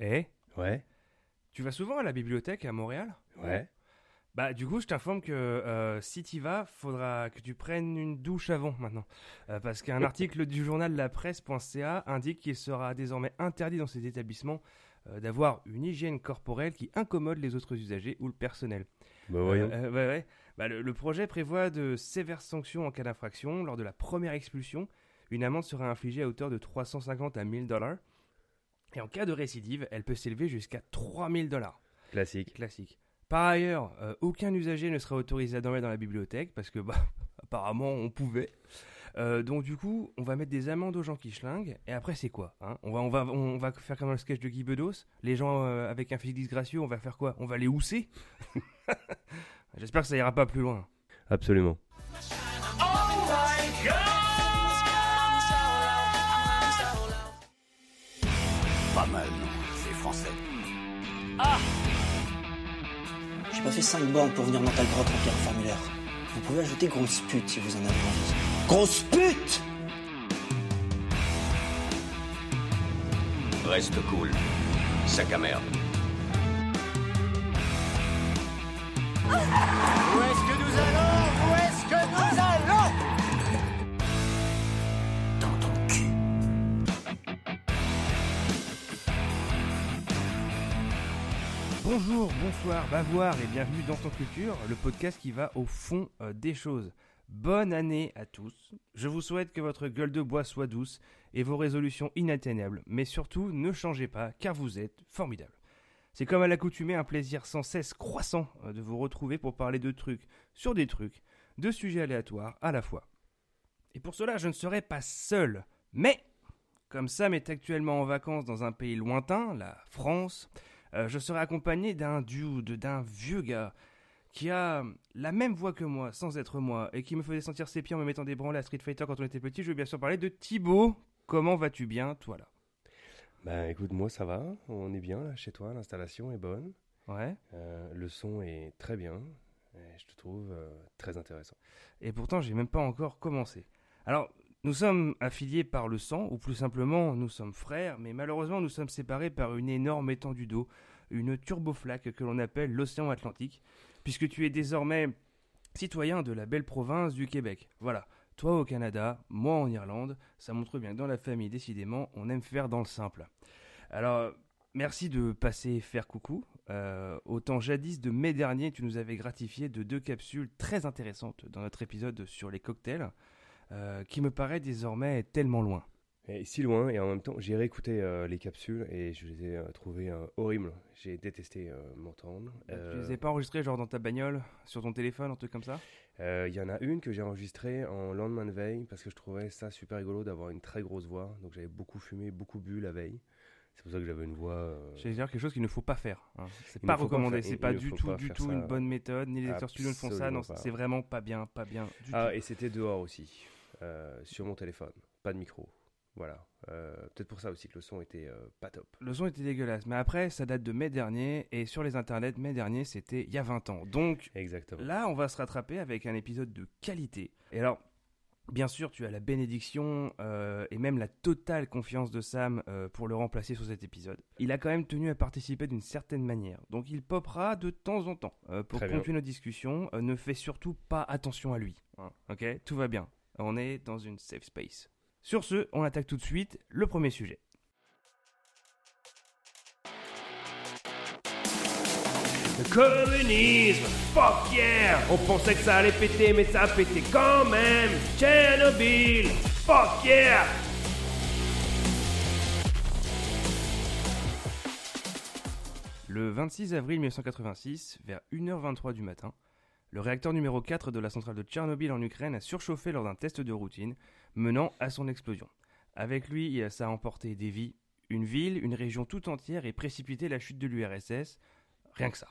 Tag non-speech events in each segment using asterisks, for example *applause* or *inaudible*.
Eh Ouais, Tu vas souvent à la bibliothèque à Montréal? Ouais. Bah du coup je t'informe que euh, si tu vas, faudra que tu prennes une douche avant maintenant. Euh, parce qu'un *laughs* article du journal La Presse.ca indique qu'il sera désormais interdit dans ces établissements euh, d'avoir une hygiène corporelle qui incommode les autres usagers ou le personnel. Bah voyons. Euh, ouais, ouais. Bah, le, le projet prévoit de sévères sanctions en cas d'infraction. Lors de la première expulsion, une amende sera infligée à hauteur de 350 à 1000 dollars. Et en cas de récidive, elle peut s'élever jusqu'à 3000 dollars. Classique. Classique. Par ailleurs, euh, aucun usager ne sera autorisé à dormir dans la bibliothèque parce que, bah, *laughs* apparemment, on pouvait. Euh, donc du coup, on va mettre des amendes aux gens qui schlinguent. Et après, c'est quoi hein? On, va, on, va, on va faire comme le sketch de Guy Bedos. Les gens euh, avec un physique disgracieux, on va faire quoi? On va les housser? *laughs* J'espère que ça ira pas plus loin. Absolument. Pas J'ai pas fait 5 bornes pour venir dans ta grotte remplir un formulaire. Vous pouvez ajouter grosse pute si vous en avez envie. Grosse pute Reste cool. Sac à merde. Où Bonjour, bonsoir, bavoir et bienvenue dans ton culture, le podcast qui va au fond euh, des choses. Bonne année à tous. Je vous souhaite que votre gueule de bois soit douce et vos résolutions inatteignables. Mais surtout, ne changez pas car vous êtes formidables. C'est comme à l'accoutumée un plaisir sans cesse croissant euh, de vous retrouver pour parler de trucs sur des trucs, de sujets aléatoires à la fois. Et pour cela, je ne serai pas seul. Mais, comme Sam est actuellement en vacances dans un pays lointain, la France, euh, je serai accompagné d'un dude, d'un vieux gars, qui a la même voix que moi, sans être moi, et qui me faisait sentir ses pieds en me mettant des branlées à Street Fighter quand on était petit. Je veux bien sûr parler de Thibaut. Comment vas-tu bien, toi là? Bah écoute, moi ça va. On est bien là chez toi. L'installation est bonne. Ouais. Euh, le son est très bien. Et je te trouve euh, très intéressant. Et pourtant, j'ai même pas encore commencé. Alors, nous sommes affiliés par le sang, ou plus simplement, nous sommes frères, mais malheureusement, nous sommes séparés par une énorme étendue d'eau, une turboflaque que l'on appelle l'océan Atlantique, puisque tu es désormais citoyen de la belle province du Québec. Voilà. Toi au Canada, moi en Irlande, ça montre bien que dans la famille, décidément, on aime faire dans le simple. Alors, merci de passer faire coucou. Euh, autant jadis de mai dernier, tu nous avais gratifié de deux capsules très intéressantes dans notre épisode sur les cocktails, euh, qui me paraît désormais tellement loin. Et si loin, et en même temps, j'ai réécouté euh, les capsules et je les ai euh, trouvées euh, horribles. J'ai détesté m'entendre. Tu Euh, les as pas enregistrés genre dans ta bagnole, sur ton téléphone, un truc comme ça? Il y en a une que j'ai enregistrée en lendemain de veille parce que je trouvais ça super rigolo d'avoir une très grosse voix. Donc j'avais beaucoup fumé, beaucoup bu la veille. C'est pour ça que j'avais une voix. J'allais dire quelque chose qu'il ne faut pas faire. hein. C'est pas recommandé, c'est pas du tout, pas du tout une bonne méthode. Ni les lecteurs studio ne font ça. Non, c'est vraiment pas bien, pas bien du Ah, tout. et c'était dehors aussi, sur mon téléphone, pas de micro. Voilà. Euh, Peut-être pour ça aussi que le son était euh, pas top. Le son était dégueulasse, mais après, ça date de mai dernier, et sur les internets, mai dernier, c'était il y a 20 ans. Donc, Exactement. Là, on va se rattraper avec un épisode de qualité. Et alors, bien sûr, tu as la bénédiction euh, et même la totale confiance de Sam euh, pour le remplacer sur cet épisode. Il a quand même tenu à participer d'une certaine manière. Donc, il popera de temps en temps euh, pour Très bien. continuer nos discussions. Euh, ne fais surtout pas attention à lui. hein, ok? Tout va bien. On est dans une safe space. Sur ce, on attaque tout de suite le premier sujet. Le communisme, fuck yeah On pensait que ça allait péter, mais ça a pété quand même Tchernobyl, fuck yeah Le 26 avril 1986, vers 1h23 du matin, le réacteur numéro 4 de la centrale de Tchernobyl en Ukraine a surchauffé lors d'un test de routine, menant à son explosion. Avec lui, ça a emporté des vies, une ville, une région tout entière et précipité la chute de l'URSS, rien que ça.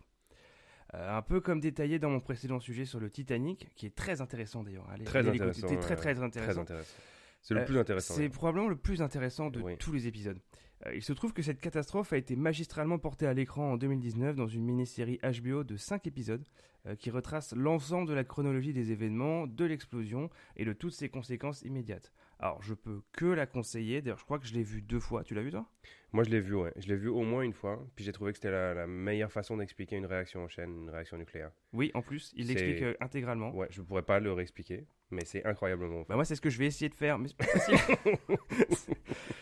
Euh, un peu comme détaillé dans mon précédent sujet sur le Titanic, qui est très intéressant d'ailleurs. Allez, Très très très intéressant. Très intéressant. C'est le Euh, plus intéressant. C'est probablement le plus intéressant de Oui. tous les épisodes. Euh, il se trouve que cette catastrophe a été magistralement portée à l'écran en 2019 dans une mini-série HBO de 5 épisodes euh, qui retrace l'ensemble de la chronologie des événements, de l'explosion et de toutes ses conséquences immédiates. Alors, je peux que la conseiller. D'ailleurs, je crois que je l'ai vue deux fois. Tu l'as vu, toi? Moi, je l'ai vu, ouais. Je l'ai vu au moins une fois. Puis j'ai trouvé que c'était la, la meilleure façon d'expliquer une réaction en chaîne, une réaction nucléaire. Oui, en plus, il l'explique euh, intégralement. Ouais, je pourrais pas le réexpliquer, mais c'est incroyablement. Bah moi, c'est ce que je vais essayer de faire, mais *laughs*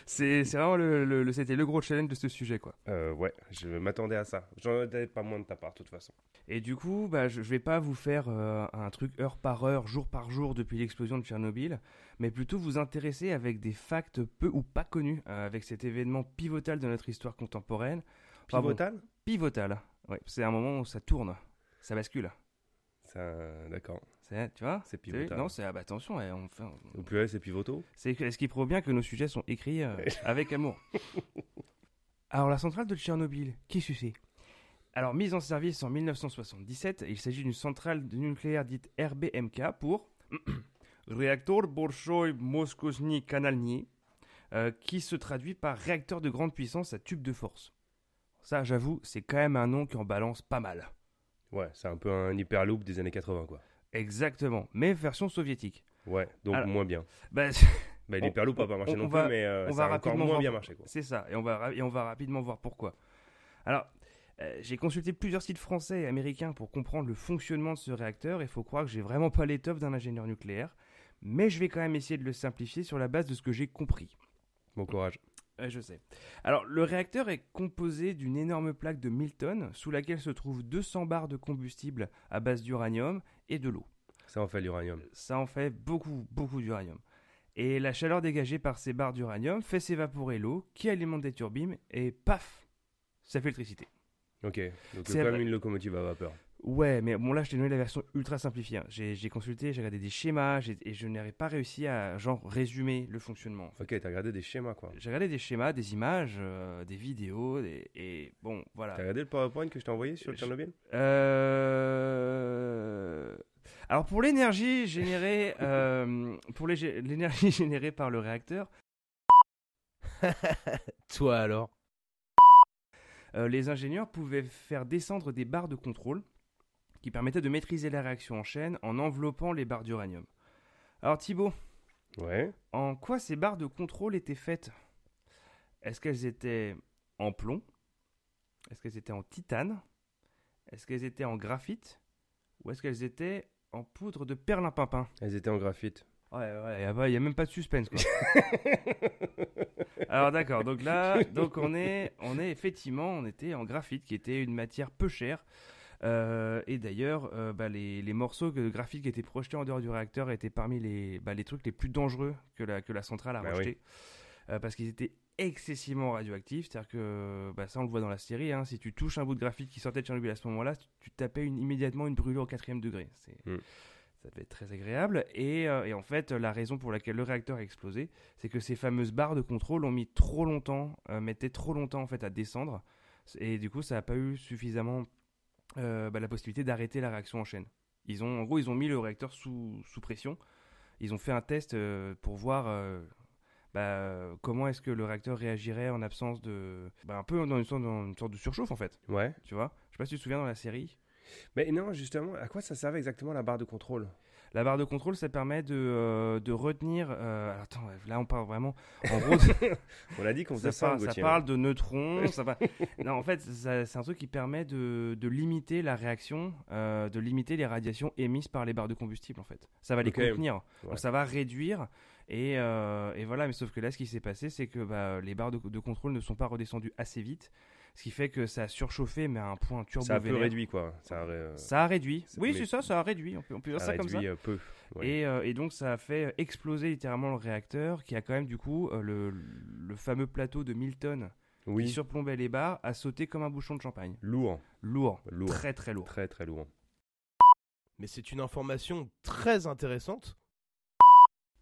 c'est vraiment le, le- le- c'était le gros challenge de ce sujet, quoi. Euh, ouais, je m'attendais à ça. J'en attendais pas moins de ta part, de toute façon. Et du coup, bah, je, je vais pas vous faire euh, un truc heure par heure, jour par jour depuis l'explosion de Tchernobyl, mais plutôt vous intéresser avec des facts peu ou pas connus euh, avec cet événement pivotal de notre histoire contemporaine. Pivotal? Pivotal. Ouais, c'est un moment où ça tourne, ça bascule. Ça, D'accord. C'est, tu vois C'est pivotal. Non, c'est ah bah, attention, ouais, on fait- Au pluriel, c'est pivoto C'est ce qui prouve bien que nos sujets sont écrits euh, avec amour. *laughs* Alors, la centrale de Tchernobyl, qui c'est Alors, mise en service en 1977, il s'agit d'une centrale nucléaire dite RBMK pour *clears throat* Réacteur Bolshoi Moskozny Kanalny, euh, qui se traduit par réacteur de grande puissance à tube de force. Ça, j'avoue, c'est quand même un nom qui en balance pas mal. Ouais, c'est un peu un hyperloop des années 80, quoi. Exactement, mais version soviétique. Ouais, donc Alors- moins bien. Bah, *laughs* Bah, l'hyperloop a pas marché on- non on plus, va- mais euh, on ça va a encore moins voir- bien marché. C'est ça, et on va, et on va rapidement voir pourquoi. Alors, euh, j'ai consulté plusieurs sites français et américains pour comprendre le fonctionnement de ce réacteur, et il faut croire que j'ai vraiment pas l'étoffe d'un ingénieur nucléaire, mais je vais quand même essayer de le simplifier sur la base de ce que j'ai compris. Bon courage. Ouais, je sais. Alors, le réacteur est composé d'une énorme plaque de 1000 tonnes, sous laquelle se trouvent 200 barres de combustible à base d'uranium et de l'eau. Ça en fait l'uranium. Ça en fait beaucoup, beaucoup d'uranium. Et la chaleur dégagée par ces barres d'uranium fait s'évaporer l'eau qui alimente des turbines et paf, ça fait l'électricité. Ok, donc C'est comme vrai. une locomotive à vapeur. Ouais, mais bon là je t'ai donné la version ultra simplifiée. hein. J'ai consulté, j'ai regardé des schémas et je n'aurais pas réussi à genre résumer le fonctionnement. en fait. Ok, t'as regardé des schémas, quoi. J'ai regardé des schémas, des images, euh, des vidéos des- et bon voilà. T'as regardé le PowerPoint que je t'ai envoyé sur Je- Tchernobyl? Euh... Alors pour l'énergie générée, *laughs* euh, pour l'énergie *laughs* générée par le réacteur, *laughs* Toi alors? Euh, les ingénieurs pouvaient faire descendre des barres de contrôle qui permettaient de maîtriser la réaction en chaîne en enveloppant les barres d'uranium. Alors Thibaut, Ouais. en quoi ces barres de contrôle étaient faites? Est-ce qu'elles étaient en plomb? Est-ce qu'elles étaient en titane? Est-ce qu'elles étaient en graphite? Ou est-ce qu'elles étaient en poudre de perlimpinpin? Elles étaient en graphite. Ouais, ouais, il n'y a, même pas de suspense, quoi. *laughs* Alors d'accord, donc là, donc on est, on est effectivement, on était en graphite, qui était une matière peu chère. Euh, et d'ailleurs, euh, bah, les, les morceaux de graphite qui étaient projetés en dehors du réacteur étaient parmi les, bah, les trucs les plus dangereux que la, que la centrale a Bah rejetés. Euh, parce qu'ils étaient excessivement radioactifs. C'est-à-dire que, bah, ça on le voit dans la série, hein, si tu touches un bout de graphite qui sortait de Tchernobyl à ce moment-là, tu, tu tapais une- immédiatement une brûlure au quatrième degré. C'est, Mm. Ça devait être très agréable. Et, euh, et en fait, la raison pour laquelle le réacteur a explosé, c'est que ces fameuses barres de contrôle ont mis trop longtemps, euh, mettaient trop longtemps en fait à descendre. Et du coup, ça n'a pas eu suffisamment euh, bah, la possibilité d'arrêter la réaction en chaîne. Ils ont, en gros, ils ont mis le réacteur sous, sous pression. Ils ont fait un test euh, pour voir euh, bah, comment est-ce que le réacteur réagirait en absence de, bah, un peu dans une, sorte, dans une sorte de surchauffe en fait. Ouais. Tu vois? Je sais pas si tu te souviens dans la série. Mais non, justement, à quoi ça servait exactement la barre de contrôle? La barre de contrôle, ça permet de, euh, de retenir. euh, alors, attends, là on parle vraiment. En gros, *laughs* On a dit qu'on faisait ça, ça, parle, ça parle de neutrons. *laughs* ça va- Non, en fait, c'est un truc qui permet de, de limiter la réaction, euh, de limiter les radiations émises par les barres de combustible. En fait, ça va les contenir. Ouais. Donc ça va réduire. Et, et voilà, mais sauf que là, ce qui s'est passé, c'est que bah, les barres de, de contrôle ne sont pas redescendues assez vite, ce qui fait que ça a surchauffé, mais à un point turbo Ça a peu réduit, quoi. Ça a, euh, Ça a réduit. Oui, mais- c'est ça, ça a réduit. On peut, on peut dire ça ça a comme ça. réduit euh, peu. Ouais. Et, euh, et donc ça a fait exploser littéralement le réacteur qui a quand même du coup euh, le, le fameux plateau de 1000 tonnes qui surplombait les barres a sauté comme un bouchon de champagne. lourd. Lourd, Lourd. très très lourd. Très, très lourd. Mais c'est une information très intéressante.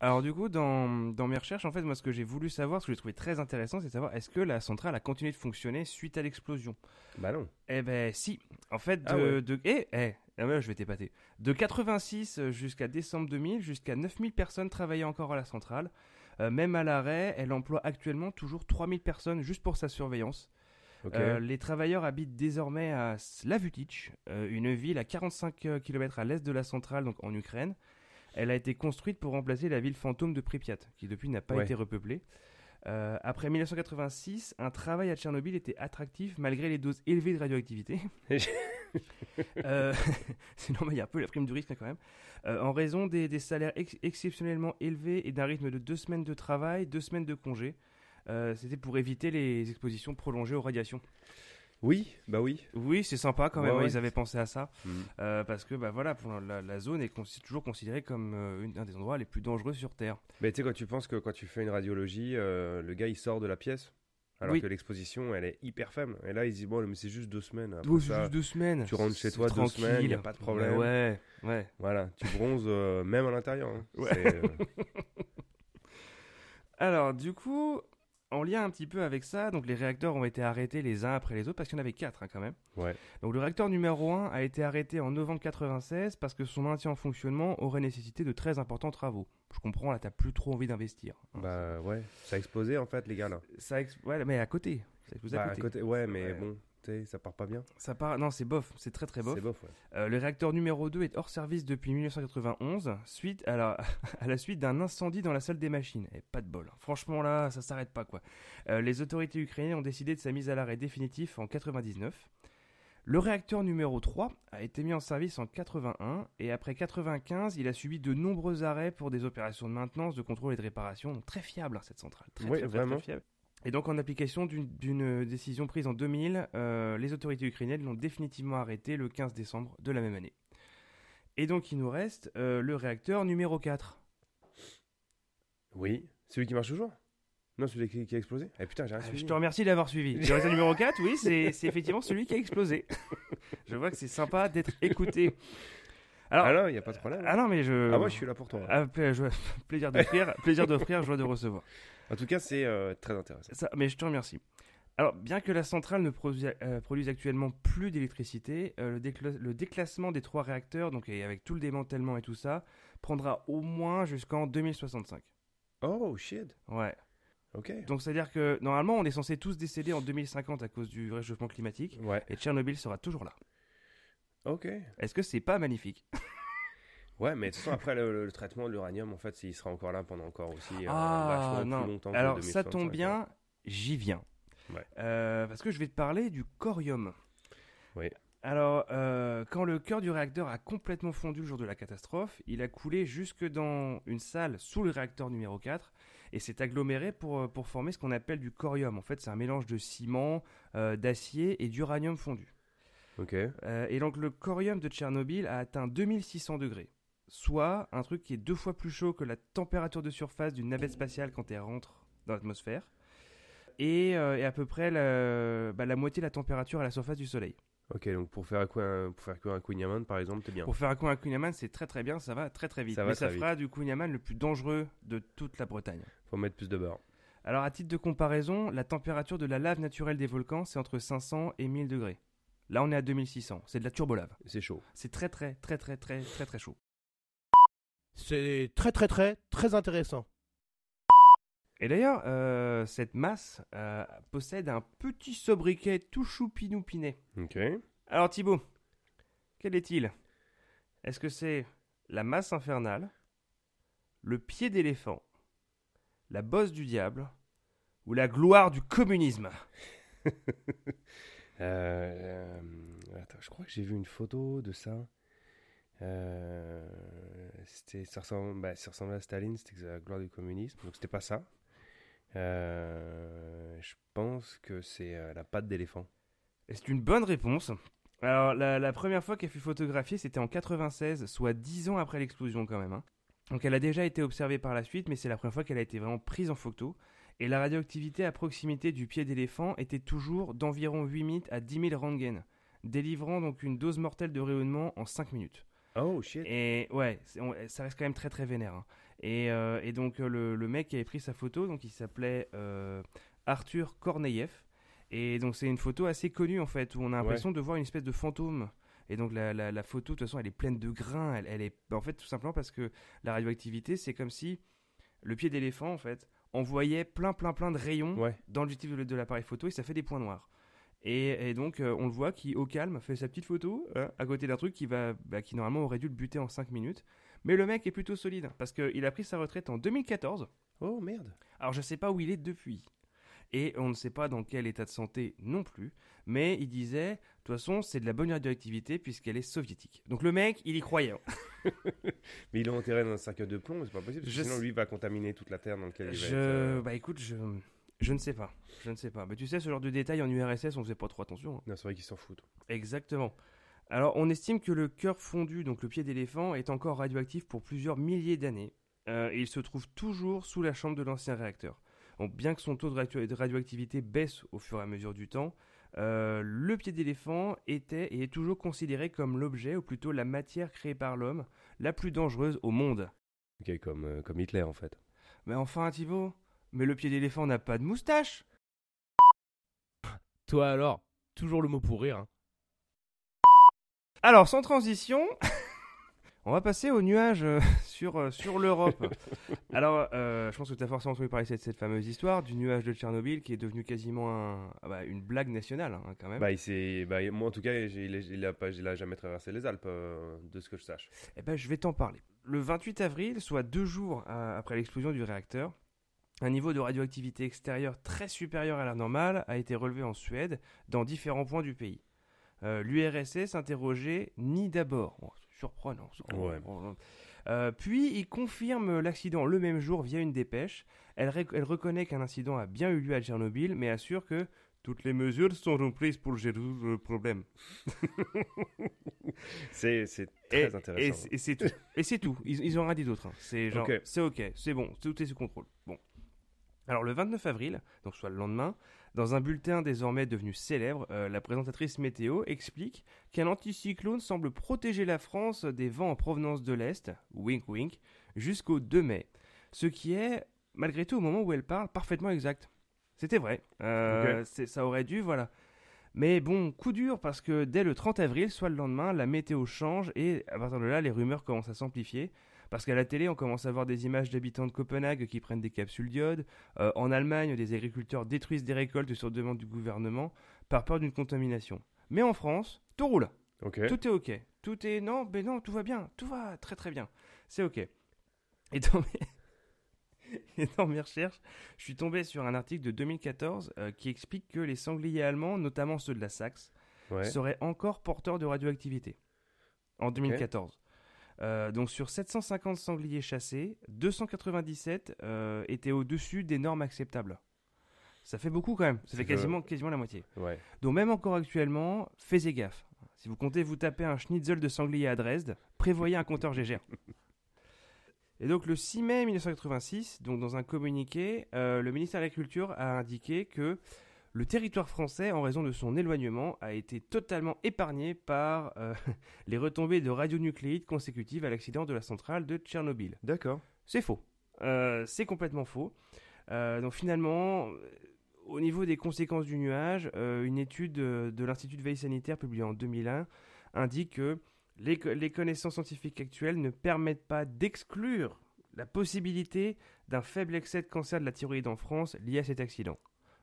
Alors du coup dans, dans mes recherches en fait moi ce que j'ai voulu savoir, ce que j'ai trouvé très intéressant c'est de savoir est-ce que la centrale a continué de fonctionner suite à l'explosion? Bah non. Eh ben si, en fait de... Ah ouais. de eh, eh, ah ouais, je vais t'épater. De 86 jusqu'à décembre 2000, jusqu'à 9000 personnes travaillaient encore à la centrale. Euh, même à l'arrêt, elle emploie actuellement toujours 3000 personnes juste pour sa surveillance. Euh, les travailleurs habitent désormais à Slavutic, euh, une ville à 45 km à l'est de la centrale, donc en Ukraine. Elle a été construite pour remplacer la ville fantôme de Pripyat, qui depuis n'a pas Ouais. été repeuplée. Euh, après 1986, un travail à Tchernobyl était attractif malgré les doses élevées de radioactivité. *laughs* Euh, *laughs* c'est normal, il y a un peu la prime du risque hein, quand même. Euh, en raison des, des salaires ex- exceptionnellement élevés et d'un rythme de deux semaines de travail, deux semaines de congé. Euh, C'était pour éviter les expositions prolongées aux radiations. Oui, bah oui. Oui, c'est sympa quand même, Ouais, hein, ouais. ils avaient pensé à ça. Mm. Euh, parce que bah, voilà, pour la, la zone est con- toujours considérée comme euh, un des endroits les plus dangereux sur Terre. Mais tu sais, quand tu penses que quand tu fais une radiologie, euh, le gars il sort de la pièce, alors Oui. que l'exposition elle est hyper faible. Et là, il se dit, bon, mais c'est juste deux semaines. Oh, c'est juste deux semaines. tu rentres chez toi deux semaines, y a pas de problème. Ouais, ouais. Voilà, tu bronzes même à l'intérieur. hein. *laughs* Ouais. *laughs* Alors, du coup, en lien un petit peu avec ça, donc les réacteurs ont été arrêtés les uns après les autres, parce qu'il y en avait quatre hein, quand même. Ouais. Donc le réacteur numéro 1 a été arrêté en novembre 96 parce que son maintien en fonctionnement aurait nécessité de très importants travaux. Je comprends, là, t'as plus trop envie d'investir. hein. bah ouais, ça a explosé en fait, les gars là. Ça ex- ouais, mais à côté. Ça explose Bah, à à côté. côté- ouais, mais Ouais. bon, ça part pas bien. Ça part... Non, c'est bof, c'est très très bof. C'est bof, ouais. Euh, le réacteur numéro 2 est hors service depuis 1991, suite à la, *laughs* à la suite d'un incendie dans la salle des machines. Et pas de bol. Franchement, là, ça s'arrête pas, quoi. Euh, les autorités ukrainiennes ont décidé de sa mise à l'arrêt définitif en 99. Le réacteur numéro 3 a été mis en service en 81 et après 95, il a subi de nombreux arrêts pour des opérations de maintenance, de contrôle et de réparation. Donc très fiable hein, cette centrale. Très, Ouais, très, très, vraiment. très fiable. Et donc en application d'une- d'une décision prise en 2000, euh, les autorités ukrainiennes l'ont définitivement arrêté le 15 décembre de la même année. Et donc il nous reste euh, le réacteur numéro 4. Oui, celui qui marche toujours? Non, celui qui, qui a explosé? Eh putain, j'ai rien Euh, suivi. je te remercie d'avoir suivi. Le réacteur numéro 4, oui, c'est effectivement celui qui a explosé. *laughs* je vois que c'est sympa d'être écouté. Alors, Ah non, il n'y a pas de problème. ah non, mais je... Ah, moi je suis là pour toi. Ah, *laughs* plaisir d'offrir, plaisir d'offrir, joie de recevoir. En tout cas, c'est euh, très intéressant. Ça, mais je te remercie. Alors, bien que la centrale ne produise, euh, produise actuellement plus d'électricité, euh, le, décla- le déclassement des trois réacteurs, donc et avec tout le démantèlement et tout ça, prendra au moins jusqu'en 2065. Oh shit, Ouais. ok. Donc, c'est-à-dire que normalement, on est censé tous décéder en 2050 à cause du réchauffement climatique, Ouais, et Tchernobyl sera toujours là. ok. Est-ce que c'est pas magnifique? Ouais, mais de toute façon, après le, le- le traitement de l'uranium, en fait, il sera encore là pendant encore aussi euh, Ah non. plus longtemps que Alors, ça 2065, tombe quoi. bien, j'y viens. Ouais. Euh, parce que je vais te parler du corium. Oui. Alors, euh, quand le cœur du réacteur a complètement fondu le jour de la catastrophe, il a coulé jusque dans une salle sous le réacteur numéro 4 et s'est aggloméré pour, pour former ce qu'on appelle du corium. En fait, c'est un mélange de ciment, d'acier et d'uranium fondu. Ok. Et donc, le corium de Tchernobyl a atteint 2600 degrés, soit un truc qui est deux fois plus chaud que la température de surface d'une navette spatiale quand elle rentre dans l'atmosphère, et, euh, et à peu près la, bah, la moitié de la température à la surface du Soleil. Ok, donc pour faire, quoi, un- pour faire un Queen Yaman, par exemple, t'es bien. Pour faire un Kunyaman, c'est très très bien, ça va très très vite. Ça Mais ça fera du Kunyaman le plus dangereux de toute la Bretagne. Faut mettre plus de beurre. Alors, à titre de comparaison, la température de la lave naturelle des volcans, c'est entre 500 et 1000 degrés. Là, on est à 2600. C'est de la turbolave. C'est chaud. C'est très très très très très très très chaud. C'est très très très très intéressant. Et d'ailleurs, euh, cette masse euh, possède un petit sobriquet tout choupinoupiné. Ok. Alors Thibaut, quel est-il? Est-ce que c'est la masse infernale, le pied d'éléphant, la bosse du diable ou la gloire du communisme? Euh, *laughs* euh, attends, je crois que j'ai vu une photo de ça. Euh, ça, ressemble, bah, ça ressemblait à Staline, c'était la gloire du communisme, donc c'était pas ça. Euh, je pense que c'est euh, la patte d'éléphant. C'est une bonne réponse. Alors, la, première fois qu'elle fut photographiée, c'était en 96, soit 10 ans après l'explosion quand même. hein. Donc elle a déjà été observée par la suite, mais c'est la première fois qu'elle a été vraiment prise en photo. Et la radioactivité à proximité du pied d'éléphant était toujours d'environ 8 minutes à 10 000 Röntgen, délivrant donc une dose mortelle de rayonnement en 5 minutes. Oh shit. Et ouais, on- ça reste quand même très très vénère. hein. Et, euh, et donc euh, le, le mec qui avait pris sa photo, donc il s'appelait euh, Arthur Korneyev. Et donc c'est une photo assez connue en fait, où on a l'impression de voir une espèce de fantôme. Et donc la, la- la photo, de toute façon, elle est pleine de grains. Elle, elle est, en fait, tout simplement parce que la radioactivité, c'est comme si le pied d'éléphant, en fait, envoyait plein plein plein de rayons Ouais. dans l'objectif de l'appareil photo et ça fait des points noirs. Et, et donc euh, on le voit qui au calme fait sa petite photo euh, à côté d'un truc qui va bah, qui normalement aurait dû le buter en 5 minutes. Mais le mec est plutôt solide parce qu'il a pris sa retraite en 2014. Oh merde. Alors je sais pas où il est depuis. Et on ne sait pas dans quel état de santé non plus. Mais il disait, de toute façon, c'est de la bonne radioactivité puisqu'elle est soviétique. Donc le mec, il y croyait. hein. *laughs* Mais ils l'ont enterré dans un cercueil de plomb, c'est pas possible. parce que Je sinon, sais- lui va contaminer toute la terre dans laquelle il va Je... être. euh, Bah écoute, je... je ne sais pas. Je ne sais pas. Mais tu sais, ce genre de détails en URSS, on faisait pas trop attention. hein. Non, c'est vrai qu'ils s'en foutent. Exactement. Alors, on estime que le cœur fondu, donc le pied d'éléphant, est encore radioactif pour plusieurs milliers d'années. Euh, et il se trouve toujours sous la chambre de l'ancien réacteur. Donc, bien que son taux de radioactivité baisse au fur et à mesure du temps, euh, le pied d'éléphant était et est toujours considéré comme l'objet, ou plutôt la matière créée par l'homme, la plus dangereuse au monde. Ok, comme, euh, comme Hitler en fait. Mais enfin, Thibaut, mais le pied d'éléphant n'a pas de moustache Toi alors, toujours le mot pour rire. hein. Alors, sans transition, *laughs* on va passer au nuage euh, *laughs* sur, euh, sur l'Europe. *laughs* Alors, euh, je pense que tu as forcément entendu parler de cette, cette fameuse histoire du nuage de Tchernobyl qui est devenu quasiment un- ah bah, une blague nationale, hein, quand même. Bah, il bah, moi en tout cas, il, est- il a, pas, il a jamais traversé les Alpes, de ce que je sache. Eh ben, je vais t'en parler. Le 28 avril, soit deux jours après l'explosion du réacteur, un niveau de radioactivité extérieure très supérieur à la normale a été relevé en Suède dans différents points du pays. Euh, L'URSS interrogeait ni d'abord. Surprenant. Ouais. Euh, puis il confirme l'accident le même jour via une dépêche. Elle, rec- elle reconnaît qu'un incident a bien eu lieu à Tchernobyl, mais assure que toutes les mesures seront prises pour gérer le problème. *laughs* C'est très et intéressant. et c'est tout. Et tout. Ils, ils ont rien dit d'autre. hein. C'est genre, c'est ok, c'est bon, tout est sous contrôle. Bon. Alors le 29 avril, donc soit le lendemain, dans un bulletin désormais devenu célèbre, euh, la présentatrice météo explique qu'un anticyclone semble protéger la France des vents en provenance de l'Est, wink wink, jusqu'au 2 mai. Ce qui est, malgré tout, au moment où elle parle, parfaitement exact. C'était vrai. Euh, Ça aurait dû, voilà. Mais bon, coup dur parce que dès le 30 avril, soit le lendemain, la météo change et à partir de là, les rumeurs commencent à s'amplifier. Parce qu'à la télé, on commence à voir des images d'habitants de Copenhague qui prennent des capsules d'iode. Euh, en Allemagne, des agriculteurs détruisent des récoltes sur demande du gouvernement par peur d'une contamination. Mais en France, tout roule. Tout est ok. Tout est non, mais non, tout va bien. Tout va très très bien. C'est ok. *laughs* Et dans mes... *laughs* Et dans mes recherches, je suis tombé sur un article de 2014 euh, qui explique que les sangliers allemands, notamment ceux de la Saxe, Ouais. seraient encore porteurs de radioactivité en 2014. Euh, donc sur 750 sangliers chassés, 297 euh, étaient au-dessus des normes acceptables. Ça fait beaucoup quand même, ça fait quasiment, quasiment la moitié. Ouais. Donc même encore actuellement, faites gaffe. Si vous comptez vous taper un schnitzel de sanglier à Dresde, prévoyez un compteur GGR. Et donc le 6 mai 1986, donc dans un communiqué, euh, le ministère de l'Agriculture a indiqué que le territoire français, en raison de son éloignement, a été totalement épargné par euh, *laughs* les retombées de radionucléides consécutives à l'accident de la centrale de Tchernobyl. D'accord. C'est faux. Euh, c'est complètement faux. Euh, donc finalement, au niveau des conséquences du nuage, une étude de l'Institut de veille sanitaire publiée en 2001 indique que les connaissances scientifiques actuelles ne permettent pas d'exclure la possibilité d'un faible excès de cancer de la thyroïde en France lié à cet accident.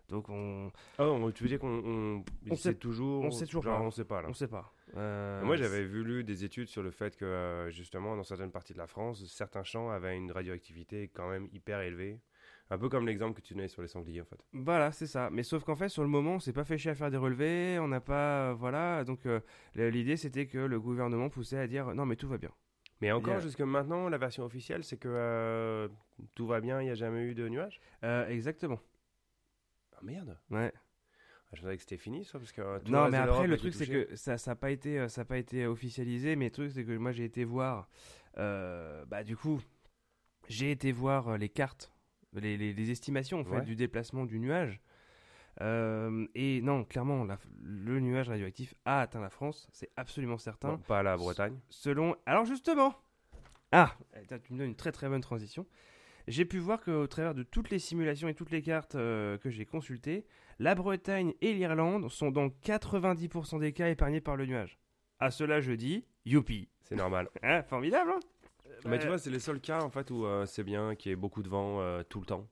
Donc on Oh, tu veux dire qu'on on, On sait toujours on sait toujours genre, pas. on sait pas là. ne sait pas. Euh, Moi, j'avais vu lu des études sur le fait que, euh, justement, dans certaines parties de la France, certains champs avaient une radioactivité quand même hyper élevée. Un peu comme l'exemple que tu donnais sur les sangliers, en fait. Voilà, c'est ça. Mais sauf qu'en fait, sur le moment, on s'est pas fait chier à faire des relevés, on n'a pas, euh, voilà. Donc euh, l'idée, c'était que le gouvernement poussait à dire non, mais tout va bien. Mais encore, Yeah. jusque maintenant, la version officielle, c'est que euh, tout va bien, il n'y a jamais eu de nuages? Euh, exactement. Ah merde Ouais. Ah, Je savais que c'était fini, ça, parce que... euh, tout non, mais après, le truc, c'est que ça, ça n'a pas été, euh, ça pas été officialisé. Mais le truc, c'est que moi, j'ai été voir. euh, bah, du coup, j'ai été voir les cartes, les, les- les estimations en fait Ouais. du déplacement du nuage. Euh, et non, clairement, la- le nuage radioactif a atteint la France, c'est absolument certain. Pas la Bretagne. Selon. Alors justement. Ah, attends, tu me donnes une très très bonne transition. J'ai pu voir qu'au travers de toutes les simulations et toutes les cartes euh, que j'ai consultées, la Bretagne et l'Irlande sont dans 90% des cas épargnés par le nuage. À cela je dis, youpi. C'est normal. *laughs* Hein, formidable, hein Mais tu vois, c'est les seuls cas, en fait, où euh, c'est bien qu'il y ait beaucoup de vent euh, tout le temps.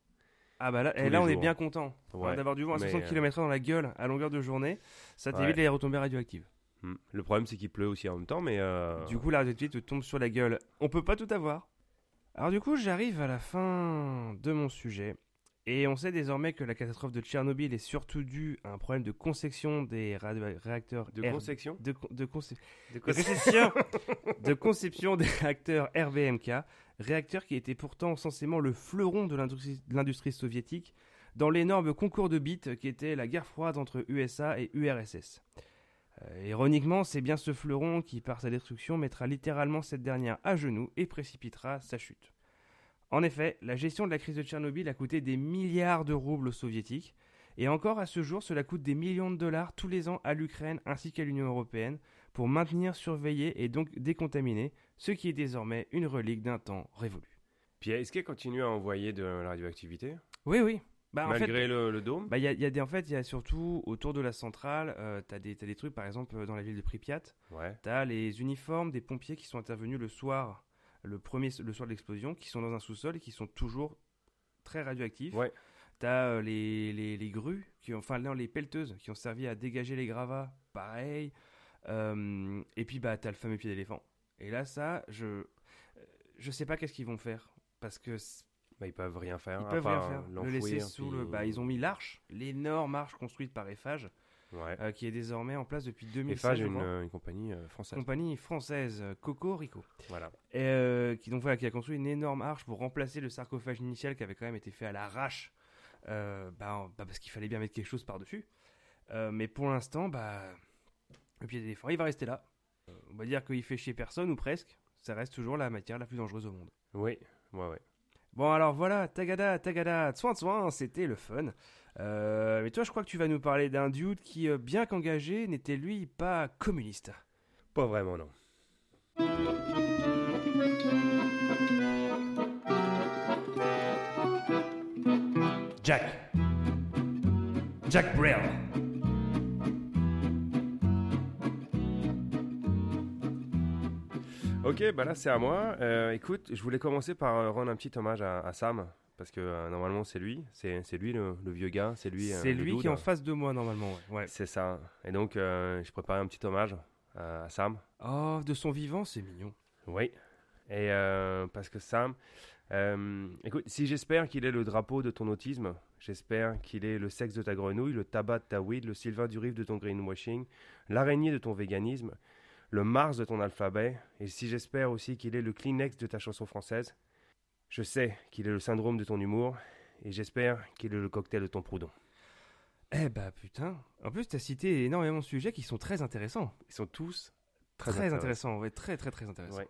Ah bah là, et les là on est bien content hein, Ouais. d'avoir du vent à mais, 60 euh, km dans la gueule à longueur de journée. Ça Ouais. t'évite les retombées radioactives. Hmm. Le problème, c'est qu'il pleut aussi en même temps, mais. euh, Du coup, la radioactivité te tombe sur la gueule. On peut pas tout avoir. Alors du coup, j'arrive à la fin de mon sujet. Et on sait désormais que la catastrophe de Tchernobyl est surtout due à un problème de conception des réacteurs de conception de, con- de De conception, *laughs* de conception des réacteurs RBMK, réacteurs qui étaient pourtant censément le fleuron de l'industrie soviétique dans l'énorme concours de bits qui était la guerre froide entre USA et URSS. Euh, ironiquement, c'est bien ce fleuron qui, par sa destruction, mettra littéralement cette dernière à genoux et précipitera sa chute. En effet, la gestion de la crise de Tchernobyl a coûté des milliards de roubles aux soviétiques, et encore à ce jour, cela coûte des millions de dollars tous les ans à l'Ukraine ainsi qu'à l'Union européenne pour maintenir, surveiller et donc décontaminer ce qui est désormais une relique d'un temps révolu. Puis est-ce qu'elle continue à envoyer de la radioactivité? Oui, oui. Bah, en fait, Malgré le, le dôme bah, il y a, y a des, en fait, il y a surtout autour de la centrale, euh, des, t'as des trucs, par exemple, euh, dans la ville de Pripyat, Ouais. T'as les uniformes des pompiers qui sont intervenus le soir, le premier, le soir de l'explosion, qui sont dans un sous-sol et qui sont toujours très radioactifs. Ouais. T'as euh, les, les, les grues, qui ont, enfin non, les pelleteuses, qui ont servi à dégager les gravats, pareil. Euh, et puis bah t'as le fameux pied d'éléphant. Et là ça, je, je sais pas qu'est-ce qu'ils vont faire parce que Bah, ils peuvent rien faire. ils peuvent rien faire. Le l'enfouir, laisser sous puis- le, bah ils ont mis l'arche, l'énorme arche construite par Eiffage, Ouais. euh, qui est désormais en place depuis Et 2016. Fage, je une, euh, une compagnie euh, française. compagnie française euh, Coco Rico. Voilà. Et, euh, qui donc voilà, qui a construit une énorme arche pour remplacer le sarcophage initial qui avait quand même été fait à l'arrache, euh, bah, bah, parce qu'il fallait bien mettre quelque chose par dessus. mais pour l'instant, bah, le pied d'éléphant, il va rester là. Euh, on va dire qu'il fait chier personne ou presque. Ça reste toujours la matière la plus dangereuse au monde. Oui, ouais, ouais. Bon alors voilà, tagada, tagada, soin soin, c'était le fun. Euh, mais toi, je crois que tu vas nous parler d'un dude qui, euh, bien qu'engagé, n'était lui pas communiste. Pas vraiment, non. Jack. Jack Brel. Ok, bah là c'est à moi. Euh, écoute, je voulais commencer par euh, rendre un petit hommage à, à Sam, parce que euh, normalement c'est lui, c'est lui le, le vieux gars, c'est lui. C'est lui dude. qui est en face de moi normalement. Ouais. ouais. C'est ça. Et donc je préparais un petit hommage à, Sam. Oh, de son vivant, c'est mignon. Oui. Et parce que Sam, euh, écoute, si j'espère qu'il est le drapeau de ton autisme, j'espère qu'il est le sexe de ta grenouille, le tabac de ta weed, le Sylvain Durif de ton greenwashing, l'araignée de ton véganisme, le Mars de ton alphabet, et si j'espère aussi qu'il est le Kleenex de ta chanson française, je sais qu'il est le syndrome de ton humour, et j'espère qu'il est le cocktail de ton proudhon. Eh bah putain. En plus, t'as cité énormément de sujets qui sont très intéressants. Ils sont tous Très, très, intéressants. Ouais, très très très intéressants. Ouais.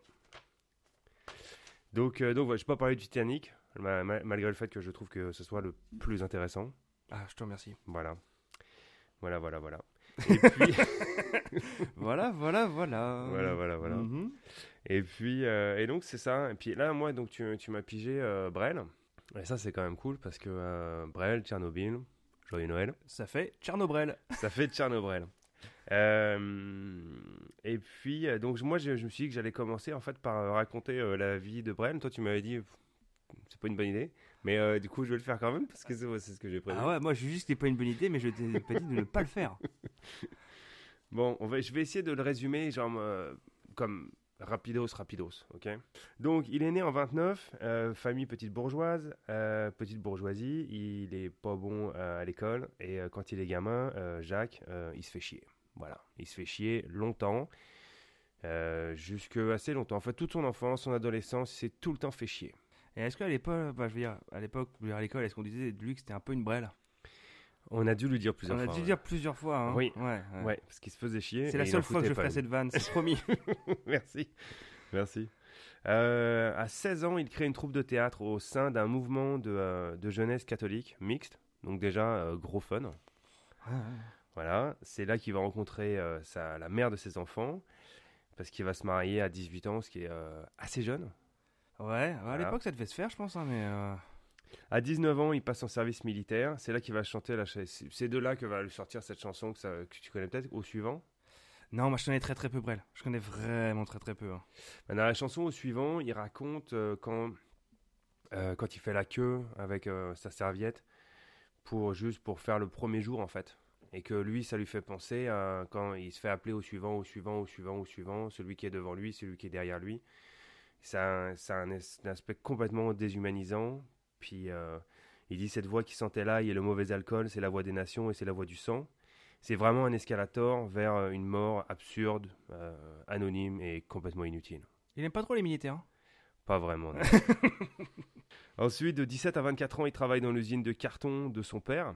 Donc, euh, donc je ne vais pas parler du Titanic, ma- ma- malgré le fait que je trouve que ce soit le plus intéressant. Ah, je te remercie. Voilà. Voilà, voilà, voilà. Et puis, *laughs* *laughs* voilà, voilà, voilà. voilà, voilà, voilà. Mhm. Et puis, euh, et donc c'est ça. Et puis là, moi, donc tu, tu m'as pigé euh, Brel. Et ça, c'est quand même cool parce que euh, Brel, Tchernobyl, joyeux Noël. Ça fait Tchernobyl. Ça fait Tchernobyl. Euh, et puis, donc moi, je, je me suis dit que j'allais commencer en fait par raconter la vie de Brel. Toi, tu m'avais dit, c'est pas une bonne idée, mais euh, du coup, je vais le faire quand même parce que c'est ce que j'ai prévu. Ah ouais, moi je dis que c'était pas une bonne idée, mais je t'ai pas dit de ne pas le faire. *laughs* Bon, on va, je vais essayer de le résumer genre euh, comme rapidos, rapidos, ok? Donc, il est né en 29, euh, famille petite bourgeoise, euh, petite bourgeoisie, il est pas bon à l'école, et quand il est gamin, Jacques, il se fait chier. Voilà, il se fait chier longtemps, jusque assez longtemps. En fait, toute son enfance, son adolescence, il s'est tout le temps fait chier. Et est-ce qu'à l'époque, bah, je veux dire, à l'époque, à l'école, est-ce qu'on disait de lui que c'était un peu une brêle? On a dû lui dire plusieurs On a fois. dû ouais. dire plusieurs fois. Hein. Oui. Ouais, ouais. Ouais, parce qu'il se faisait chier. C'est la seule fois que je ferai cette vanne, c'est promis. *laughs* Merci. Merci. Euh, à 16 ans, il crée une troupe de théâtre au sein d'un mouvement de, euh, de jeunesse catholique mixte. Donc déjà, euh, gros fun. Voilà, c'est là qu'il va rencontrer euh, sa, la mère de ses enfants, parce qu'il va se marier à 18 ans, ce qui est euh, assez jeune. Ouais, à l'époque ça devait se faire, je pense, hein, mais. euh, À 19 ans, il passe en service militaire. C'est là qu'il va chanter la C'est de là que va lui sortir cette chanson que, ça- que tu connais peut-être au suivant. Non, moi je connais très très peu Brel. Je connais vraiment très très peu. hein. Ben, Dans la chanson au suivant, il raconte euh, quand, euh, quand il fait la queue avec euh, sa serviette pour juste pour faire le premier jour en fait. et que lui, ça lui fait penser à quand il se fait appeler au suivant, au suivant, au suivant, au suivant, celui qui est devant lui, celui qui est derrière lui. Ça, a- ça a un, aspect complètement déshumanisant. Puis euh, il dit cette voix qui sentait l'ail et le mauvais alcool, c'est la voix des nations et c'est la voix du sang. C'est vraiment un escalator vers euh, une mort absurde, euh, anonyme et complètement inutile. Il aime pas trop les militaires. hein. Pas vraiment. non. *laughs* Ensuite, de 17 à 24 ans, il travaille dans l'usine de carton de son père.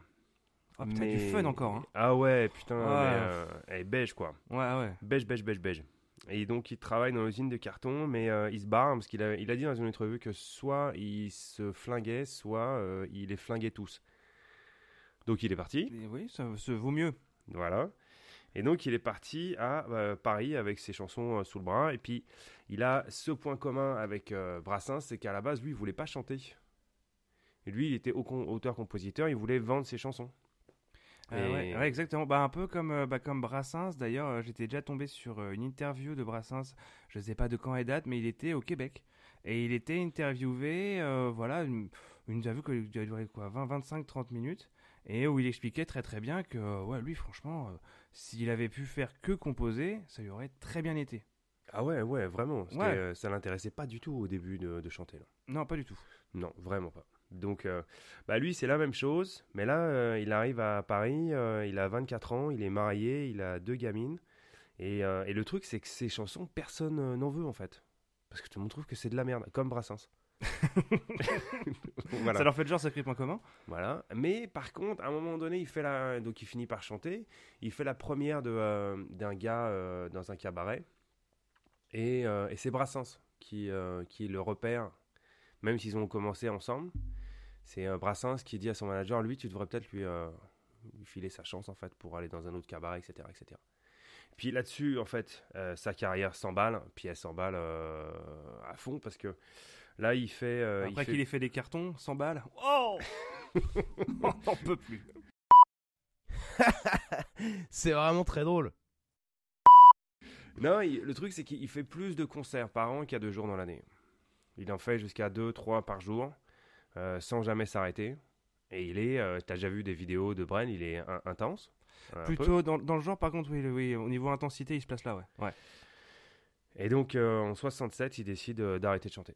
Ah putain, du Mais- fun encore. Hein. Ah ouais, putain, Ouais. mais, euh, elle est beige quoi. Ouais, ouais. Beige, beige, beige, beige. Et donc, il travaille dans l'usine de carton, mais euh, il se barre parce qu'il a, il a dit dans une entrevue que soit il se flinguait, soit euh, il les flinguait tous. Donc, il est parti. Et oui, ça se vaut mieux. Voilà. Et donc, il est parti à euh, Paris avec ses chansons sous le bras. Et puis, il a ce point commun avec Brassens, c'est qu'à la base, lui, il voulait pas chanter. Et lui, il était au- auteur-compositeur, il voulait vendre ses chansons. Euh, Et- ouais, ouais, exactement. Bah, un peu comme, euh, bah, comme Brassens. D'ailleurs, euh, j'étais déjà tombé sur euh, une interview de Brassens. Je sais pas de quand elle date, mais il était au Québec. Et il était interviewé, euh, voilà, une, une interview qui a duré quoi, 20, 25, 30 minutes. Et où il expliquait très très bien que, ouais, lui, franchement, euh, s'il avait pu faire que composer, ça lui aurait très bien été. Ah ouais, ouais, vraiment. Ouais. ça l'intéressait pas du tout au début de, de chanter. Là. Non, pas du tout. Non, vraiment pas. Donc, euh, bah lui, c'est la même chose. Mais là, euh, il arrive à Paris, euh, il a 24 ans, il est marié, il a deux gamines. Et, et le truc, c'est que ces chansons, personne n'en veut en fait. Parce que tout le monde trouve que c'est de la merde, comme Brassens. *laughs* voilà. Ça leur fait genre sacré point commun? Voilà. Mais par contre, à un moment donné, il fait la, donc il finit par chanter. Il fait la première de d'un gars dans un cabaret. Et, et c'est Brassens qui qui le repère, même s'ils ont commencé ensemble. C'est euh, Brassens qui dit à son manager, lui, tu devrais peut-être lui, euh, lui filer sa chance en fait pour aller dans un autre cabaret, etc., etc. Puis là-dessus, en fait, euh, sa carrière s'emballe, puis elle s'emballe euh, à fond parce que là, il fait. euh, Après fait- qu'il ait fait des cartons, 100 balles. Oh *laughs* On n'en peut plus. *laughs* C'est vraiment très drôle. Non, il- le truc, c'est qu'il fait plus de concerts par an qu'il y a deux jours dans l'année. Il en fait jusqu'à deux, trois par jour, euh, sans jamais s'arrêter. Et il est, euh, t'as déjà vu des vidéos de Bren, il est in- intense. un peu. Plutôt dans, dans le genre, par contre, oui, oui, au niveau intensité, il se place là, ouais. ouais. Et donc, euh, en 67, il décide euh, d'arrêter de chanter.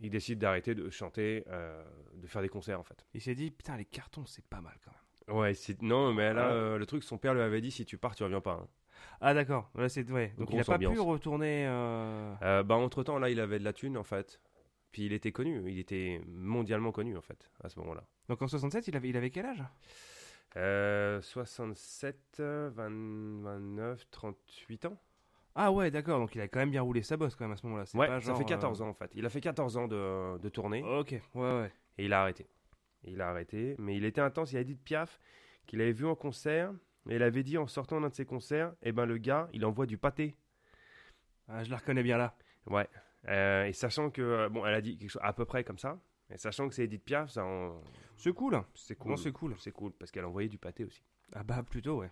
Il décide d'arrêter de chanter, euh, de faire des concerts, en fait. Il s'est dit, putain, les cartons, c'est pas mal quand même. Ouais, non, mais là, euh, le truc, son père lui avait dit si tu pars, tu reviens pas. hein. Ah, d'accord. Là, c'est, ouais. Donc, il a Grosse pas ambiance. pu retourner. euh, Euh, bah, entre temps, là, il avait de la thune, en fait. Puis il était connu, il était mondialement connu, en fait, à ce moment-là. Donc, en 67, il avait, il avait quel âge? Euh, 67, euh, 20, 29, 38 ans. Ah, ouais, d'accord. Donc, il a quand même bien roulé sa bosse quand même à ce moment-là. Ouais, pas ça fait 14 euh, ans en fait. Il a fait 14 ans de, de tournée Ok, ouais, ouais. et il a arrêté. Il a arrêté, mais il était intense. Il a dit de Piaf qu'il avait vu en concert et il avait dit en sortant d'un de ses concerts, eh ben le gars, il envoie du pâté. Ah, je la reconnais bien là. Ouais. Euh, et sachant que euh, bon, elle a dit quelque chose à peu près comme ça. Et sachant que c'est Edith Piaf, ça, en- C'est cool. c'est cool. C'est cool. C'est cool parce qu'elle envoyait du pâté aussi. Ah, bah, plutôt, ouais.